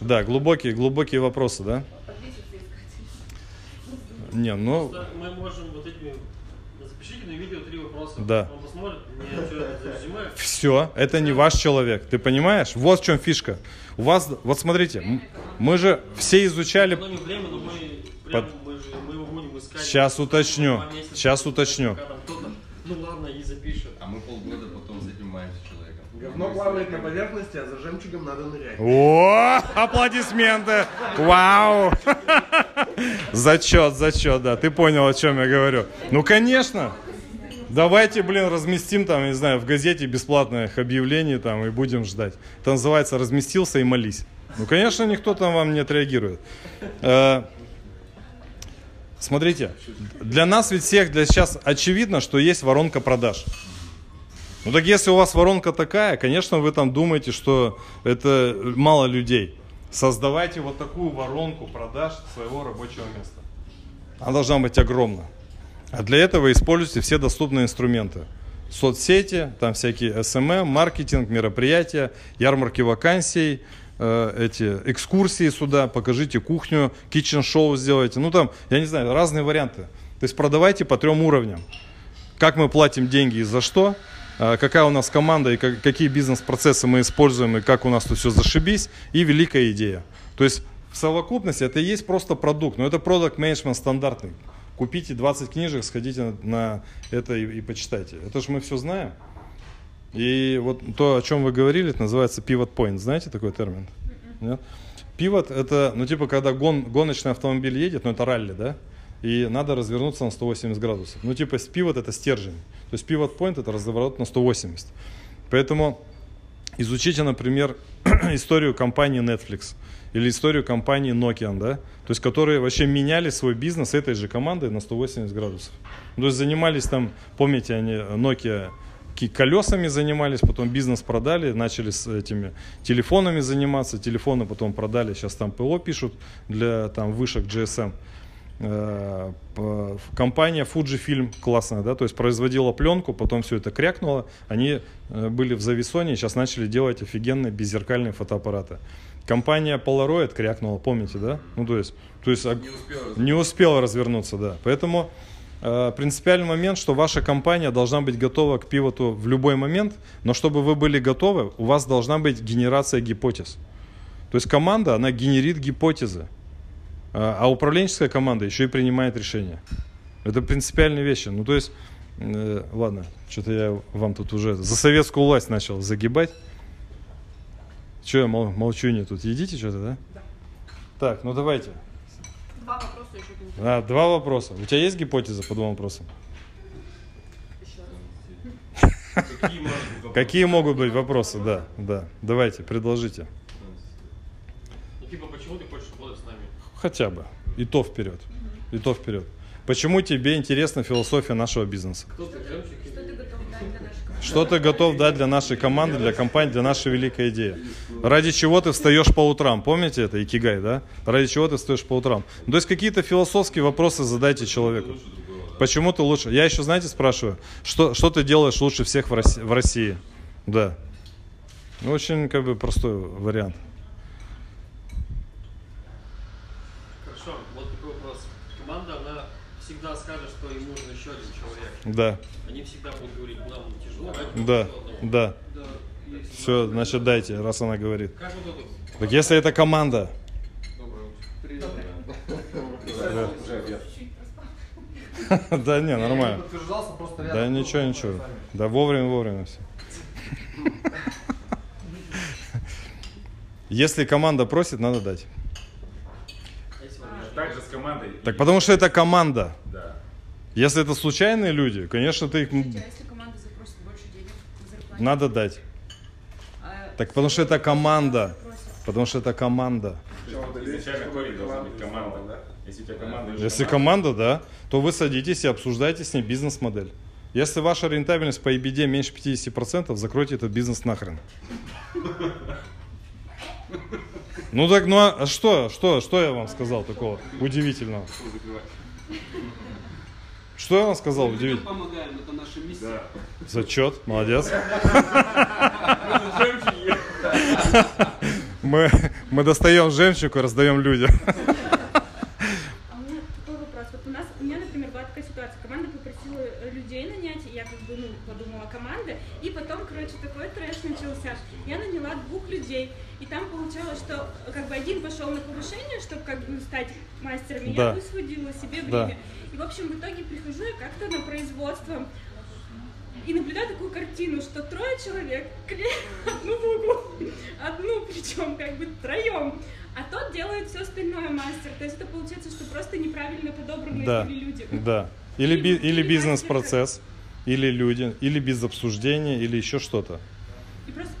Да, глубокие, глубокие вопросы, да? Не, ну, Просто Мы можем вот этими... Запишите на видео три вопроса. Да. Он посмотрит, мне что это все, это не ваш человек, ты понимаешь? Вот в чем фишка. У вас, вот смотрите, мы же все изучали... Экономим время, но мы прям, Под- мы, искать. Сейчас уточню, сейчас уточню. Ну ладно, и запишет. А мы полгода потом занимаемся человеком. Говно плавает на поверхности, а за жемчугом надо нырять. О, аплодисменты! Вау! Зачет, зачет, да. Ты понял, о чем я говорю. Ну, конечно. Давайте, блин, разместим там, не знаю, в газете бесплатных объявлений там и будем ждать. Это называется «разместился и молись». Ну, конечно, никто там вам не отреагирует. Смотрите, для нас ведь всех для сейчас очевидно, что есть воронка продаж. Ну так если у вас воронка такая, конечно, вы там думаете, что это мало людей. Создавайте вот такую воронку продаж своего рабочего места. Она должна быть огромна. А для этого используйте все доступные инструменты. Соцсети, там всякие SMM, маркетинг, мероприятия, ярмарки вакансий, эти экскурсии сюда, покажите кухню, китчен-шоу сделайте. Ну там, я не знаю, разные варианты. То есть продавайте по трем уровням. Как мы платим деньги и за что, а, какая у нас команда и как- какие бизнес-процессы мы используем и как у нас тут все зашибись, и великая идея. То есть в совокупности это и есть просто продукт, но это продукт менеджмент стандартный. Купите 20 книжек, сходите на это и, и почитайте. Это же мы все знаем. И вот то, о чем вы говорили, это называется pivot point. Знаете такой термин? Нет? Пивот это, ну типа, когда гон, гоночный автомобиль едет, ну это ралли, да? И надо развернуться на 180 градусов. Ну типа, пивот это стержень. То есть pivot point это разворот на 180. Поэтому изучите, например, историю компании Netflix или историю компании Nokia, да? То есть, которые вообще меняли свой бизнес этой же командой на 180 градусов. Ну, То есть, занимались там, помните, они, Nokia колесами занимались, потом бизнес продали, начали с этими телефонами заниматься, телефоны потом продали, сейчас там ПО пишут для там вышек GSM. Э, Компания Fujifilm классная, да, то есть производила пленку, потом все это крякнуло, они э, были в зависоне, сейчас начали делать офигенные беззеркальные фотоаппараты. Компания Polaroid крякнула, помните, да? Ну, то есть, то есть ог- Не успел не успела развернуться, да. Поэтому принципиальный момент, что ваша компания должна быть готова к пивоту в любой момент, но чтобы вы были готовы, у вас должна быть генерация гипотез. То есть команда, она генерит гипотезы, а а управленческая команда еще и принимает решения. Это принципиальные вещи. Ну, то есть, э, ладно, что-то я вам тут уже за советскую власть начал загибать. Че я мол- молчу не тут? Едите что-то, да? Так, ну давайте. Два вопроса еще. А, два вопроса. У тебя есть гипотеза по двум вопросам? Какие могут быть вопросы? Да, да. Давайте, предложите. Ну, типа, почему ты хочешь работать с нами? Хотя бы. И то вперед. И то вперед. Почему тебе интересна философия нашего бизнеса? Кто ты, жемчуг? Что ты готов дать для нашей команды? Что ты готов дать для нашей команды, для компании, для нашей великой идеи? Ради чего ты встаешь по утрам? Помните это, Икигай, да? Ради чего ты встаешь по утрам? То есть какие-то философские вопросы задайте человеку. Почему ты лучше? Я еще, знаете, спрашиваю, что, что ты делаешь лучше всех в России? В России? Да. Ну, очень как бы простой вариант. Хорошо, вот такой вопрос. Команда, она всегда скажет, что им нужен еще один человек. Да, да, еще одного». да. Все, значит, дайте, раз она говорит. Так если это команда, Привет. да не, нормально. Подтверждался просто Да ничего, ничего. Да вовремя, вовремя все. Если команда просит, надо дать. Также с командой. Так потому что это команда. Да. Если это случайные люди, конечно, ты их м, Скажите, а если команда запросит больше денег на зарплате? Надо дать. Так потому что это команда. Потому что это команда. Изначально корень должна быть команда. Если у тебя команда Если команда, да, то вы садитесь и обсуждаете с ней бизнес-модель. Если ваша рентабельность по EBD меньше 50%, закройте этот бизнес нахрен. Ну так, ну а что, что, что я вам сказал такого удивительного? Что я вам сказал Мы помогаем, это наша миссия. Да. Зачет, молодец. Мы, мы достаем жемчуг и раздаем людям. А у меня такой вопрос. Вот у нас, у меня, например, была такая ситуация. Команда попросила людей нанять, и я как бы, ну, подумала команда, и потом, короче, такой трэш начался. Я наняла двух людей, и там получалось, что как бы один пошел на повышение, чтобы как бы стать мастером, и Да. я высвободила себе Да. И, в общем, в итоге прихожу я как-то на производство, и наблюдаю такую картину, что трое человек клеят одну букву, одну причем как бы троем, а тот делает все остальное мастер. То есть это получается, что просто неправильно подобранные Да, были люди. да. Или, Или- би- или бизнес-процесс, или люди, или без обсуждения, или еще что-то. И просто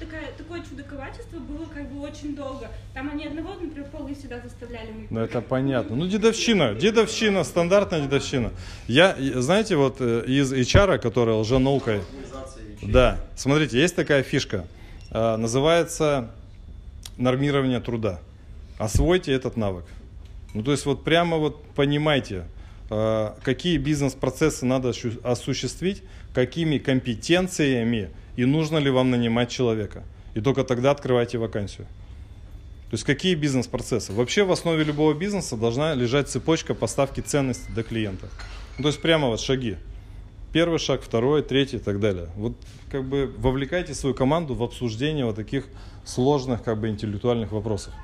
чудаковачество было как бы очень долго. Там они одного, например, полы сюда заставляли мыть. Ну это понятно. Ну дедовщина, дедовщина, стандартная дедовщина. Я, знаете, вот э, из HR, которая лженаукой, да, смотрите, есть такая фишка, э, называется нормирование труда. Освойте этот навык. Ну то есть вот прямо вот понимайте, э, какие бизнес-процессы надо осуществить, какими компетенциями и нужно ли вам нанимать человека. И только тогда открывайте вакансию. То есть какие бизнес-процессы? Вообще в основе любого бизнеса должна лежать цепочка поставки ценности до клиента. Ну, то есть прямо вот шаги. Первый шаг, второй, третий и так далее. Вот как бы вовлекайте свою команду в обсуждение вот таких сложных как бы интеллектуальных вопросов.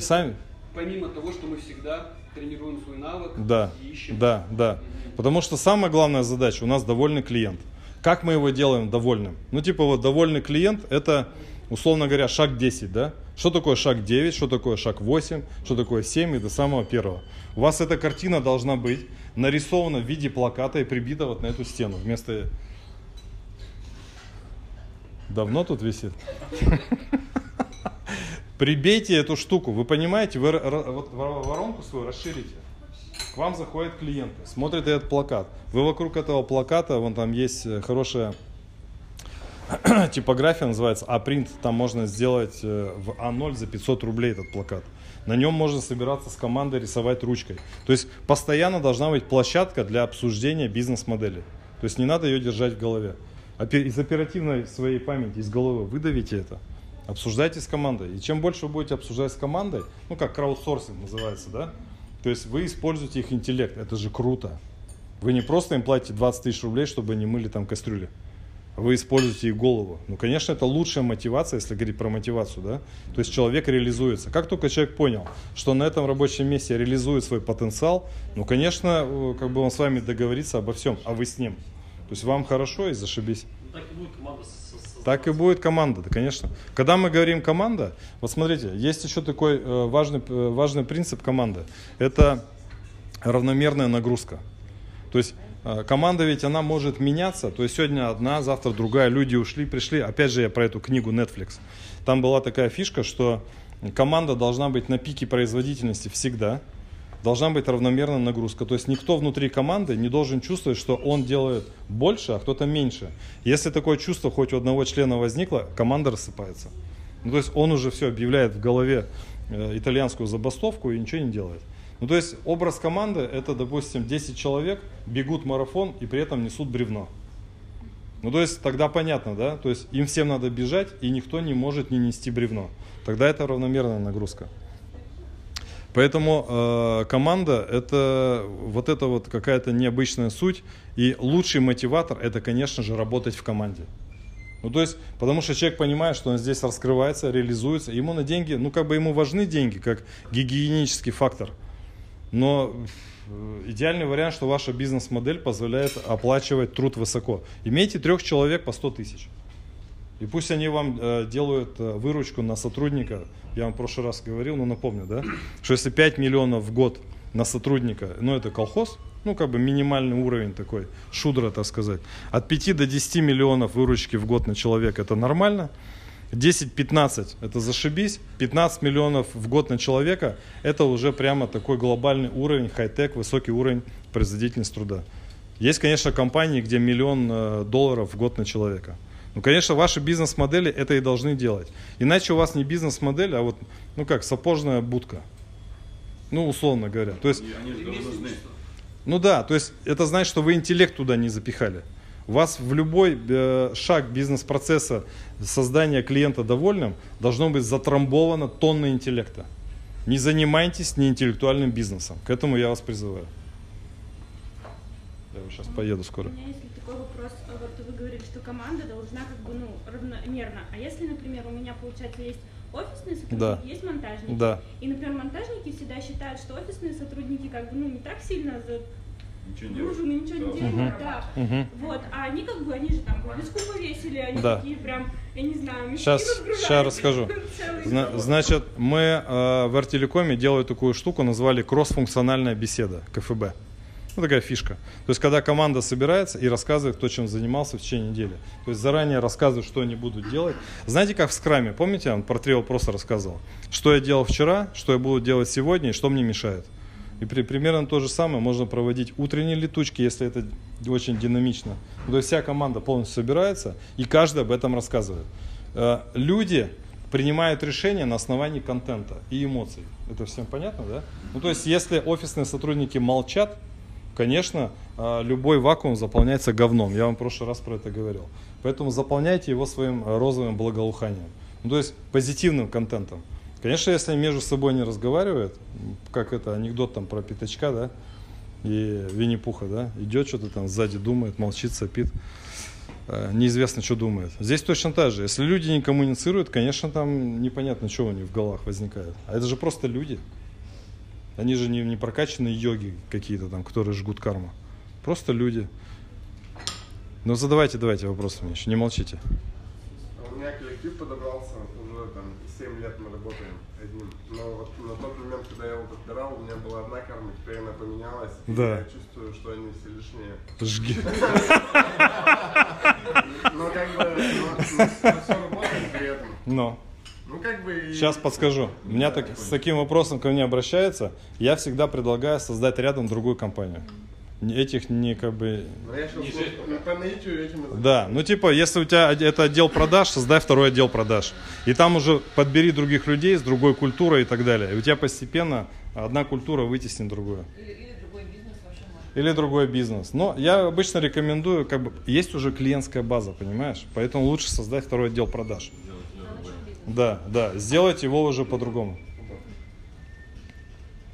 Сами? Помимо того, что мы всегда тренируем свой навык Да, и ищем. да, да. Потому что самая главная задача у нас довольный клиент. Как мы его делаем довольным? Ну, типа вот довольный клиент это, условно говоря, шаг 10, да? Что такое шаг 9, что такое шаг 8, что такое 7 и до самого первого. У вас эта картина должна быть нарисована в виде плаката и прибита вот на эту стену. Вместо... Давно тут висит? Прибейте эту штуку. Вы понимаете, вы воронку свою расширите. К вам заходят клиенты, смотрят этот плакат. Вы вокруг этого плаката, вон там есть э, хорошая типография, называется А-принт. Там можно сделать э, в А0 за 500 рублей этот плакат. На нем можно собираться с командой, рисовать ручкой. То есть постоянно должна быть площадка для обсуждения бизнес-модели. То есть не надо ее держать в голове. Из оперативной своей памяти, из головы выдавите это. Обсуждайте с командой. И чем больше вы будете обсуждать с командой, ну как краудсорсинг называется, да? То есть вы используете их интеллект. Это же круто. Вы не просто им платите 20 тысяч рублей, чтобы они мыли там кастрюли. Вы используете их голову. Ну, конечно, это лучшая мотивация, если говорить про мотивацию, да? То есть человек реализуется. Как только человек понял, что на этом рабочем месте реализует свой потенциал, ну, конечно, э, как бы он с вами договорится обо всем, а вы с ним. То есть вам хорошо и зашибись. Ну, так и будет команда Так и будет команда, да, конечно. Когда мы говорим команда, вот смотрите, есть еще такой э, важный, э, важный принцип команды. Это равномерная нагрузка. То есть команда ведь она может меняться. То есть сегодня одна, завтра другая. Люди ушли, пришли. Опять же я про эту книгу Netflix. Там была такая фишка, что команда должна быть на пике производительности всегда. Должна быть равномерная нагрузка. То есть никто внутри команды не должен чувствовать, что он делает больше, а кто-то меньше. Если такое чувство хоть у одного члена возникло, команда рассыпается. Ну, то есть он уже все объявляет в голове э, итальянскую забастовку и ничего не делает. Ну, то есть образ команды это, допустим, 10 человек бегут марафон и при этом несут бревно. Ну, то есть тогда понятно, да? То есть им всем надо бежать, и никто не может не нести бревно. Тогда это равномерная нагрузка. Поэтому э, команда это вот это вот какая-то необычная суть. И лучший мотиватор это, конечно же, работать в команде. Ну, то есть, потому что человек понимает, что он здесь раскрывается, реализуется. Ему на деньги, ну, как бы ему важны деньги, как гигиенический фактор. Но э, идеальный вариант, что ваша бизнес-модель позволяет оплачивать труд высоко. Имейте трех человек по 100 тысяч. И пусть они вам э, делают э, выручку на сотрудника, я вам в прошлый раз говорил, но напомню, да, что если 5 миллионов в год на сотрудника, ну это колхоз, ну как бы минимальный уровень такой, шудра, так сказать. От 5 до 10 миллионов выручки в год на человека это нормально. 10-15 это зашибись, 15 миллионов в год на человека это уже прямо такой глобальный уровень, хай-тек, высокий уровень производительности труда. Есть, конечно, компании, где миллион э, долларов в год на человека. Ну, конечно, ваши бизнес-модели это и должны делать. Иначе у вас не бизнес-модель, а вот, ну как, сапожная будка. Ну, условно говоря. То есть, ну да, то есть это значит, что вы интеллект туда не запихали. Вас в любой э, шаг бизнес-процесса создания клиента довольным должно быть затрамбовано тонна интеллекта. Не занимайтесь неинтеллектуальным бизнесом. К этому я вас призываю. Я сейчас поеду скоро. У меня есть такой вопрос. А Вот вы говорили, что команда должна как бы ну равномерно. А если, например, у меня получается есть офисные сотрудники, Да. есть монтажники. Да. И, например, монтажники всегда считают, что офисные сотрудники как бы ну не так сильно Ничего не делают. загружены, ничего не делают, Мгм. да. Мгм. Вот, а они как бы, они же там вывеску повесили, они Да. такие прям, я не знаю, Сейчас, сейчас расскажу. Зна- дом. Значит, мы э, в Артелекоме делали такую штуку, назвали кросс-функциональная беседа, КФБ. Ну, такая фишка. То есть, когда команда собирается и рассказывает, кто чем занимался в течение недели. То есть, заранее рассказывают, что они будут делать. Знаете, как в скраме, помните, вам про три вопроса рассказывал? Что я делал вчера, что я буду делать сегодня и что мне мешает. И при, примерно то же самое можно проводить утренние летучки, если это очень динамично. То есть вся команда полностью собирается, и каждый об этом рассказывает. Э, Люди принимают решения на основании контента и эмоций. Это всем понятно, да? Ну, то есть, если офисные сотрудники молчат, конечно, э, любой вакуум заполняется говном. Я вам в прошлый раз про это говорил. Поэтому заполняйте его своим розовым благоуханием. Ну, то есть, позитивным контентом. Конечно, если они между собой не разговаривают, как это анекдот там про пятачка, да, и Винни-Пуха, да, идет что-то там сзади думает, молчит, сопит, э, неизвестно, что думает. Здесь точно так же. Если люди не коммуницируют, конечно, там непонятно, что у них в головах возникает. А это же просто люди. Они же не, не прокачанные йоги какие-то там, которые жгут карму. Просто люди. Ну задавайте, давайте вопросы мне еще, не молчите. А У меня коллектив подобрался, уже там 7 лет мы работаем одним. Но вот на тот момент, когда я его подбирал, у меня была одна карма, теперь она поменялась. Да. Я чувствую, что они все лишние. Жги. Но как бы, но, все работает при этом. Но. Ну как бы... Сейчас подскажу. У меня так, с таким вопросом ко мне обращаются. Я всегда предлагаю создать рядом другую компанию. Этих не как бы... Да, ну типа, если у тебя это отдел продаж, создай второй отдел продаж. И там уже подбери других людей с другой культурой и так далее. И у тебя постепенно одна культура вытеснит другую. Или другой бизнес. Но я обычно рекомендую, как бы, есть уже клиентская база, понимаешь? Поэтому лучше создать второй отдел продаж. Да, да, сделать его уже по-другому.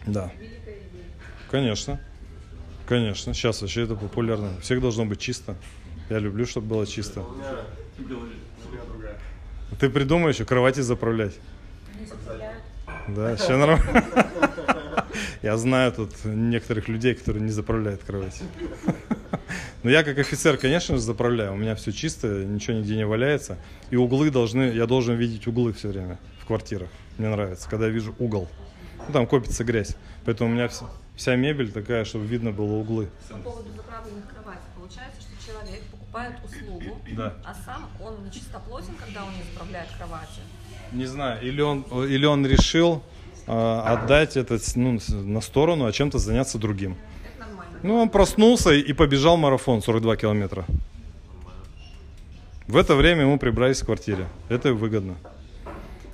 Да. Конечно. Конечно, сейчас вообще это популярно. Всех должно быть чисто. Я люблю, чтобы было чисто. У меня, у меня другая. Ты придумай еще кровати заправлять. Да, все нормально. Я знаю тут некоторых людей, которые не заправляют кровати. Но я как офицер, конечно же, заправляю. У меня все чисто, ничего нигде не валяется. И углы должны, я должен видеть углы все время в квартирах. Мне нравится, когда я вижу угол. Ну, там копится грязь. Поэтому у меня вся, вся мебель такая, чтобы видно было углы. По поводу заправленных кроватей. Получается, что человек покупает услугу, Да. а сам он не чистоплотен, когда он не заправляет кровати. Не знаю, или он, или он решил а, отдать это ну, на сторону, а чем-то заняться другим. Это нормально. Ну, он проснулся и побежал марафон 42 километра. В это время ему прибрались в квартире. Это выгодно.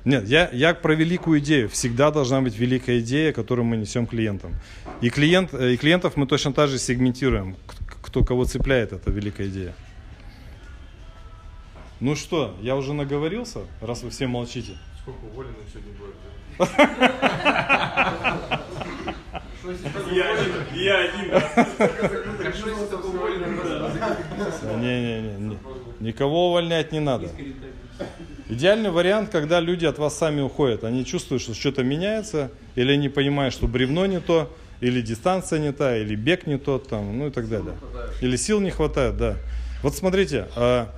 Нет, я, я про великую идею. Всегда должна быть великая идея, которую мы несем клиентам. И, клиент, э, и клиентов мы точно так же сегментируем, кто кого цепляет эта великая идея. Ну что, я уже наговорился, раз вы все молчите. Сколько уволенных сегодня будет? Я один, я один. Не-не-не, никого увольнять не надо. Идеальный вариант, когда люди от вас сами уходят. Они чувствуют, что что-то меняется, или они понимают, что бревно не то, или дистанция не та, или бег не тот, там, ну и так далее. Или сил не хватает, да. Вот смотрите, а,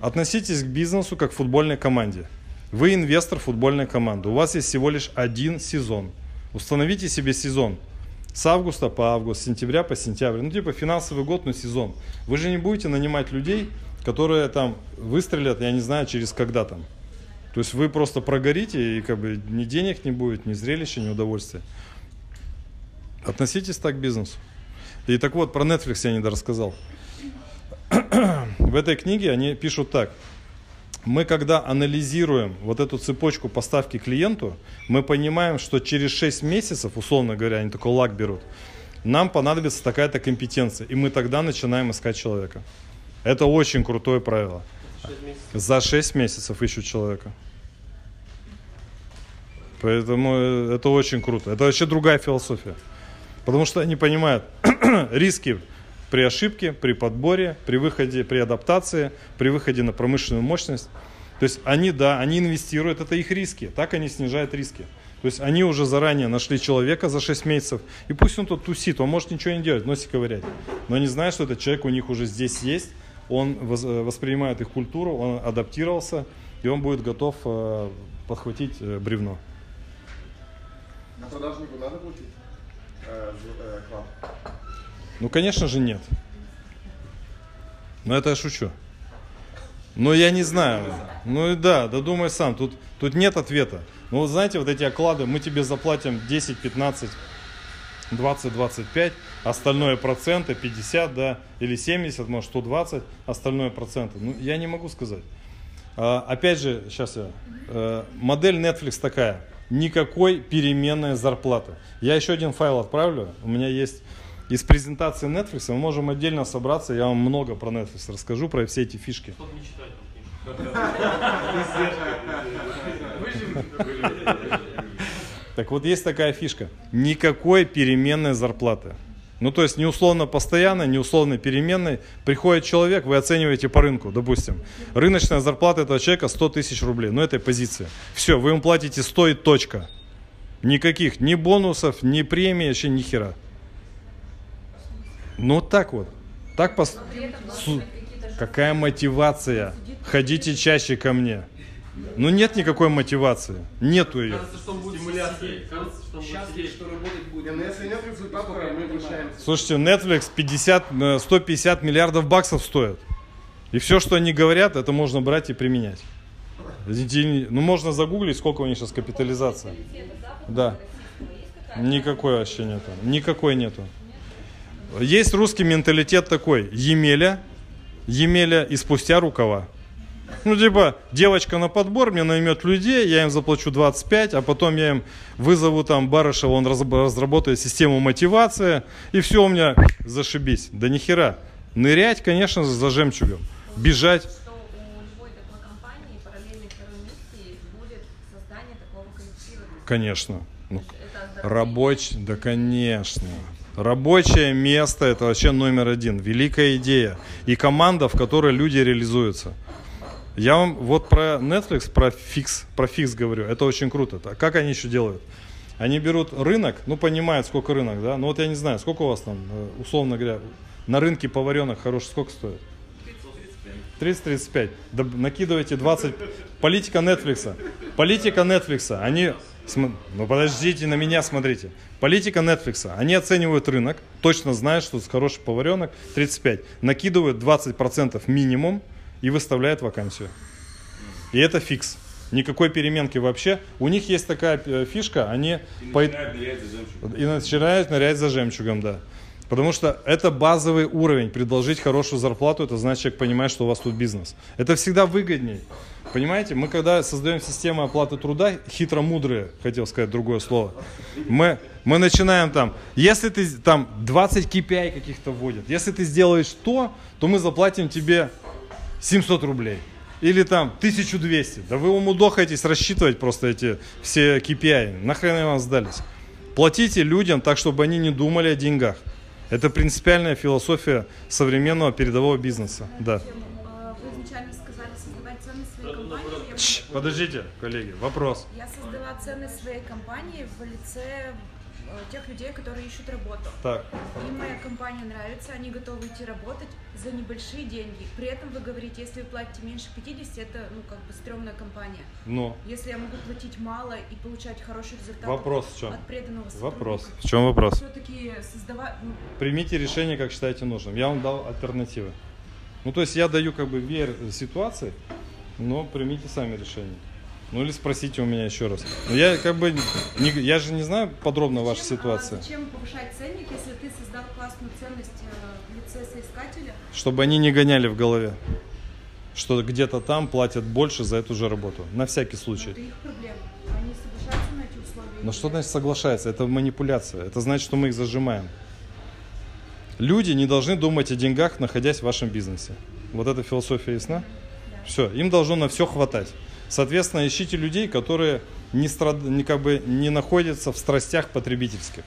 относитесь к бизнесу как к футбольной команде. Вы инвестор футбольной команды. У вас есть всего лишь один сезон. Установите себе сезон. С августа по август, с сентября по сентябрь. Ну, типа финансовый год, но сезон. Вы же не будете нанимать людей, которые там выстрелят, я не знаю, через когда там. То есть вы просто прогорите, и как бы ни денег не будет, ни зрелища, ни удовольствия. Относитесь так к бизнесу. И так вот, про Netflix я не рассказал. В этой книге они пишут так. Мы когда анализируем вот эту цепочку поставки клиенту, мы понимаем, что через 6 месяцев, условно говоря, они такой лак берут, нам понадобится такая-то компетенция, и мы тогда начинаем искать человека. Это очень крутое правило. За 6 месяцев ищут человека. Поэтому э, это очень круто. Это вообще другая философия. Потому что они понимают риски при ошибке, при подборе, при выходе, при адаптации, при выходе на промышленную мощность. То есть они, да, они инвестируют, это их риски. Так они снижают риски. То есть они уже заранее нашли человека за 6 месяцев, и пусть он тут тусит, он может ничего не делать, носик ковырять. Но они знают, что этот человек у них уже здесь есть, он э, воспринимает их культуру, он адаптировался, и он будет готов э, подхватить э, бревно. А продажнику надо платить? Э, э? Ну, конечно же, нет. Но это я шучу. Ну, я не знаю. Ну и да, да думай сам. Тут, тут нет ответа. Ну, вот знаете, вот эти оклады, мы тебе заплатим 10, 15, 20, 25, остальное проценты, 50, да, или 70, может, 120, остальное проценты. Ну, я не могу сказать. А, опять же, сейчас я, э, модель Netflix такая, никакой переменной зарплаты. Я еще один файл отправлю, у меня есть из презентации Netflix, мы можем отдельно собраться, я вам много про Netflix расскажу, про все эти фишки. Так вот, есть такая фишка. Никакой переменной зарплаты. Ну, то есть, не условно постоянной, не условно переменной. Приходит человек, вы оцениваете по рынку, допустим. Рыночная зарплата этого человека 100 тысяч рублей, ну, этой позиции. Все, вы ему платите 100 и точка. Никаких ни бонусов, ни премий, вообще ни хера. Ну, так вот. Так пос... Су- Какая мотивация? Ходите чаще ко мне. Ну, нет никакой мотивации. Нету ее. Кажется, что он будет сидеть. Кажется, что он будет Счастлив, сидеть. что работать будет. Не, ну если нет результата, мы прощаемся. Слушайте, Netflix 50, э, 150 миллиардов баксов стоит. И все, что они говорят, это можно брать и применять. Ну, можно загуглить, сколько у них сейчас капитализация. Да. Никакой вообще нету. Никакой нету. Есть русский менталитет такой. Емеля, Емеля и спустя рукава. Ну, типа, девочка на подбор мне наймет людей, я им заплачу 25, а потом я им вызову там Барышева, он раз- разработает систему мотивации, и все у меня зашибись. Да нихера. Нырять, конечно, за жемчугом. Бежать. Конечно. Ну, рабочий, да, конечно. Рабочее место это вообще номер один. Великая идея. И команда, в которой люди реализуются. Я вам вот про Netflix, про фикс, про фикс говорю. Это очень круто. Как они еще делают? Они берут рынок, ну понимают, сколько рынок, да. Ну вот я не знаю, сколько у вас там, э, условно говоря, на рынке поваренок хороший, сколько стоит? 30-35. Да накидывайте 20. Политика Netflix. Политика Netflix. Они... Ну подождите, на меня смотрите. Политика Netflix. Они оценивают рынок, точно знают, что хороший поваренок 35. Накидывают 20% минимум и выставляют вакансию. И это фикс. Никакой переменки вообще. У них есть такая э, фишка, они... И по- начинает нырять за жемчугом. и начинают нырять за жемчугом, да. Потому что это базовый уровень. Предложить хорошую зарплату, это значит, человек понимает, что у вас тут бизнес. Это всегда выгодней. Понимаете, мы когда создаем систему оплаты труда, хитро-мудрые, хотел сказать другое слово, мы, мы начинаем там, если ты там 20 KPI каких-то вводят, если ты сделаешь то, то мы заплатим тебе 700 рублей. Или там 1200. Да вы умудохаетесь рассчитывать просто эти все KPI. Нахрен они вам сдались? Платите людям так, чтобы они не думали о деньгах. Это принципиальная философия современного передового бизнеса. Да. Вы изначально сказали создавать ценность своей компании. Я Чш, Подождите, коллеги, вопрос. Я создала ценность своей компании в лице тех людей, которые ищут работу. Так. Им моя компания нравится, они готовы идти работать за небольшие деньги. При этом вы говорите, если вы платите меньше 50, это ну как бы стрёмная компания. Ну, Если я могу платить мало и получать хороший результат Вопрос в чем? от преданного Вопрос. В чем вопрос? Все-таки создавать... ну, Примите решение, как считаете нужным. Я вам дал альтернативы. Ну, то есть я даю как бы веер ситуации, но примите сами решение. Ну или спросите у меня еще раз. Но я как бы не, я же не знаю подробно вашей зачем, а, ситуации. зачем повышать ценник, если ты создал классную ценность э, в лице соискателя? Чтобы они не гоняли в голове. Что где-то там платят больше за эту же работу. На всякий случай. Это их проблема. Они соглашаются на эти условия. Но что значит соглашается? Это манипуляция. Это значит, что мы их зажимаем. Люди не должны думать о деньгах, находясь в вашем бизнесе. Вот эта философия ясна? Все, им должно на все хватать. Соответственно, ищите людей, которые не, страд... не, как бы, не находятся в страстях потребительских.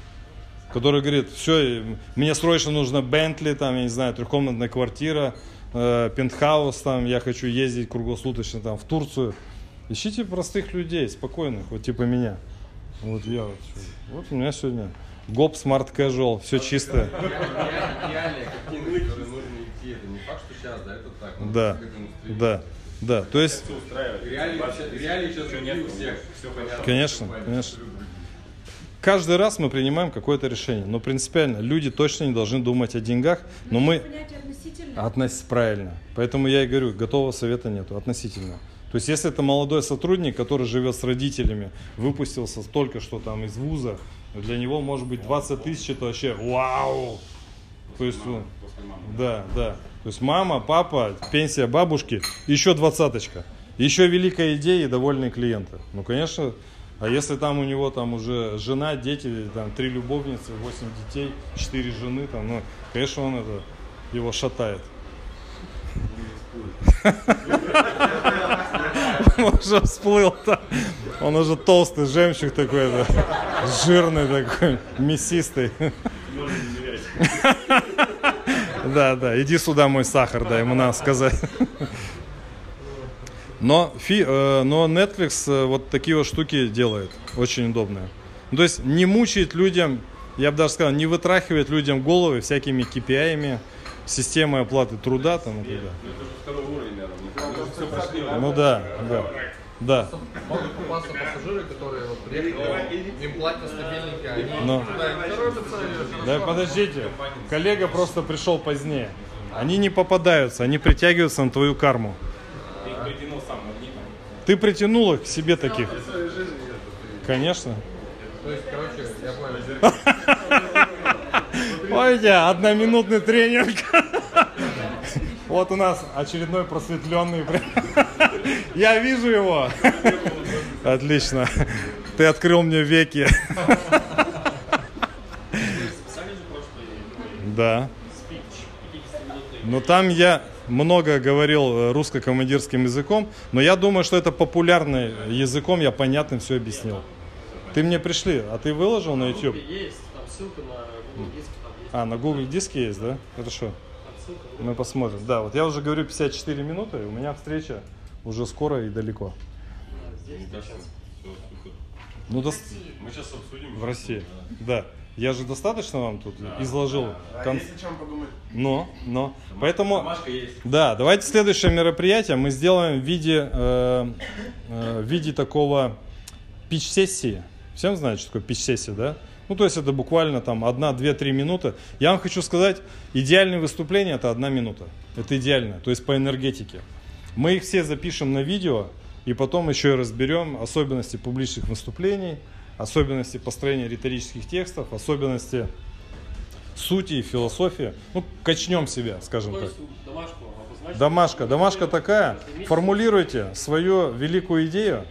Которые говорят, все, мне срочно нужно Бентли, там, я не знаю, трехкомнатная квартира, э, пентхаус, там, я хочу ездить круглосуточно там, в Турцию. Ищите простых людей, спокойных, вот типа меня. Вот я вот, вот у меня сегодня гоп, smart casual, все сейчас, да, это так. Да. Да. То есть, Все устраивает. Реалии, реалии сейчас нет, у всех. все понятно. конечно, конечно. Каждый раз мы принимаем какое-то решение, но принципиально люди точно не должны думать о деньгах, но мы относительно. относимся правильно. Поэтому я и говорю, готового совета нету, относительно. То есть, если это молодой сотрудник, который живет с родителями, выпустился только что там из вуза, для него может быть 20 тысяч, это вообще вау! То есть, он- да, да. То есть мама, папа, пенсия бабушки, еще двадцаточка. Еще великая идея и довольные клиенты. Ну, конечно, а если там у него там уже жена, дети, там три любовницы, восемь детей, четыре жены, там, ну, конечно, он это его шатает. Он уже всплыл-то. Он уже толстый, жемчуг такой, да, жирный такой, мясистый. Да, да, иди сюда, мой сахар, да, ему надо сказать. Но, фи, э, но Netflix э, вот такие вот штуки делает, очень удобные. Ну, то есть не мучает людям, я бы даже сказал, не вытрахивает людям головы всякими KPI, системой оплаты труда там и так далее. Ну, прошли. Ну да, да, да. Могут попасться пассажиры, которые вот приехали, им платят стабильненько, они Но. туда не торопятся, и Да подождите, коллега просто пришел позднее. Они не попадаются, они притягиваются на твою карму. Ты их притянул сам, магнитом. Ты притянул их к себе таких. Конечно. То есть, короче, я понял. Ой, одноминутный тренинг. Вот у нас очередной просветленный. Я вижу его. Отлично. Ты открыл мне веки. Да. Но там я, много говорил э, русско-командирским языком, но я думаю, что это популярный языком, я понятно все объяснил. Ты мне пришли, а ты выложил на YouTube? Есть, там ссылка на Google Диск. там есть. А, на Google диске есть, да? Хорошо. Мы посмотрим. Да, вот я уже говорю 54 минуты, у меня встреча уже скоро и далеко. Здесь кажется, супер. Ну, дос- Мы сейчас обсудим. в России. Да. Я же достаточно вам тут изложил. А кон- есть о чем подумать? Но, но. Поэтому, Домашка есть. да, давайте следующее мероприятие мы сделаем в виде, э, э, в виде такого пич-сессии. Всем знают, что такое пич-сессия, да? Ну, то есть это буквально там одна, две, три минуты. Я вам хочу сказать, идеальное выступление это одна минута. Это идеально, то есть по энергетике. Мы их все запишем на видео и потом еще и разберем особенности публичных выступлений, особенности построения риторических текстов, особенности сути и философии. Ну, качнем себя, скажем Какой так. домашку? Домашка. Домашка такая. Формулируйте свою великую идею.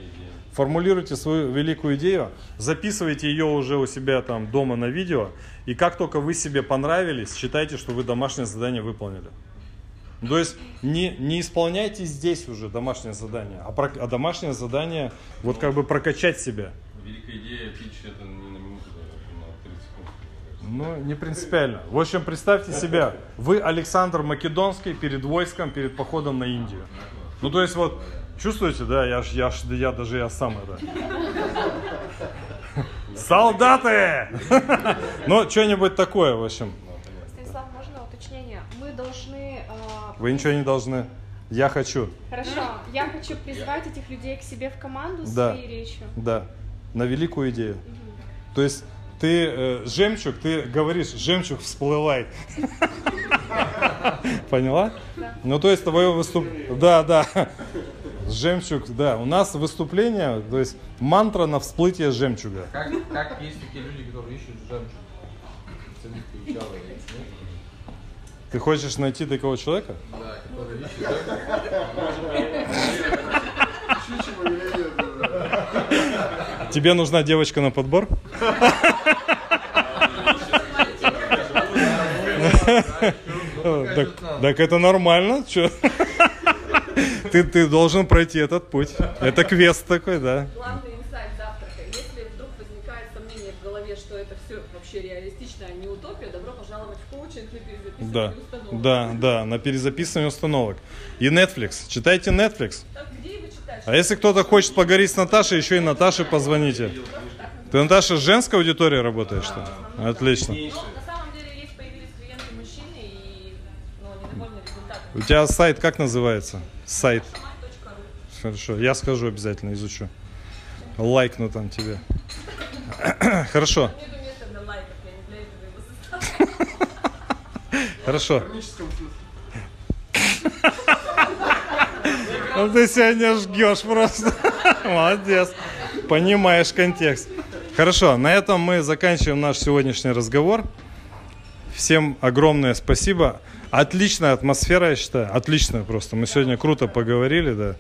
Формулируйте свою великую идею, записывайте ее уже у себя там дома на видео, и как только вы себе понравились, считайте, что вы домашнее задание выполнили. То есть не, не исполняйте здесь уже домашнее задание, а, про- а домашнее задание вот как бы прокачать себя. Великая идея пич это не на минуту, даже на 30 секунд. Ну, не принципиально. В общем, представьте себя, вы Александр Македонский перед войском, перед походом на Индию. Ну, то есть вот, чувствуете, да, я, ж, я, ж, я даже я сам это. Солдаты! Ну, что-нибудь такое, в общем. Станислав, можно уточнение? Мы должны... а, Вы ничего не должны. Я хочу. Хорошо, я хочу призвать этих людей к себе в команду Да. своей речью. Да. На великую идею. То есть ты э, жемчуг, ты говоришь, жемчуг всплывает. Поняла? Да. Ну, то есть твое выступление... Да, да. Жемчуг, да. У нас выступление, то есть мантра на всплытие жемчуга. Как, как есть такие люди, которые ищут жемчуг? Нет? Ты хочешь найти такого человека? Да, Чуть-чуть повеление, да. Тебе нужна девочка на подбор? Так, это нормально, чё? Ты, ты должен пройти этот путь. Это квест такой, да. Главный инсайт завтрака. Если вдруг возникает сомнение в голове, что это все вообще реалистично, а не утопия, добро пожаловать в коучинг на перезаписывание Да, установок. да, да, на перезаписывание установок. И Netflix. Читайте Netflix. Так, где его читать? А если кто-то хочет поговорить с Наташей, еще и Наташе позвоните. Ты, Наташа, с женской аудиторией работаешь, что ли? Отлично. У тебя сайт как называется? Сайт. Хорошо, я скажу обязательно, изучу. Лайкну там тебе. Хорошо, хорошо. Ну ты сегодня жгешь просто. Молодец. Понимаешь контекст. Хорошо, на этом мы заканчиваем наш сегодняшний разговор. Всем огромное спасибо. Отличная атмосфера, я считаю. Отличная просто. Мы сегодня круто поговорили, да.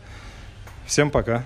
Всем пока.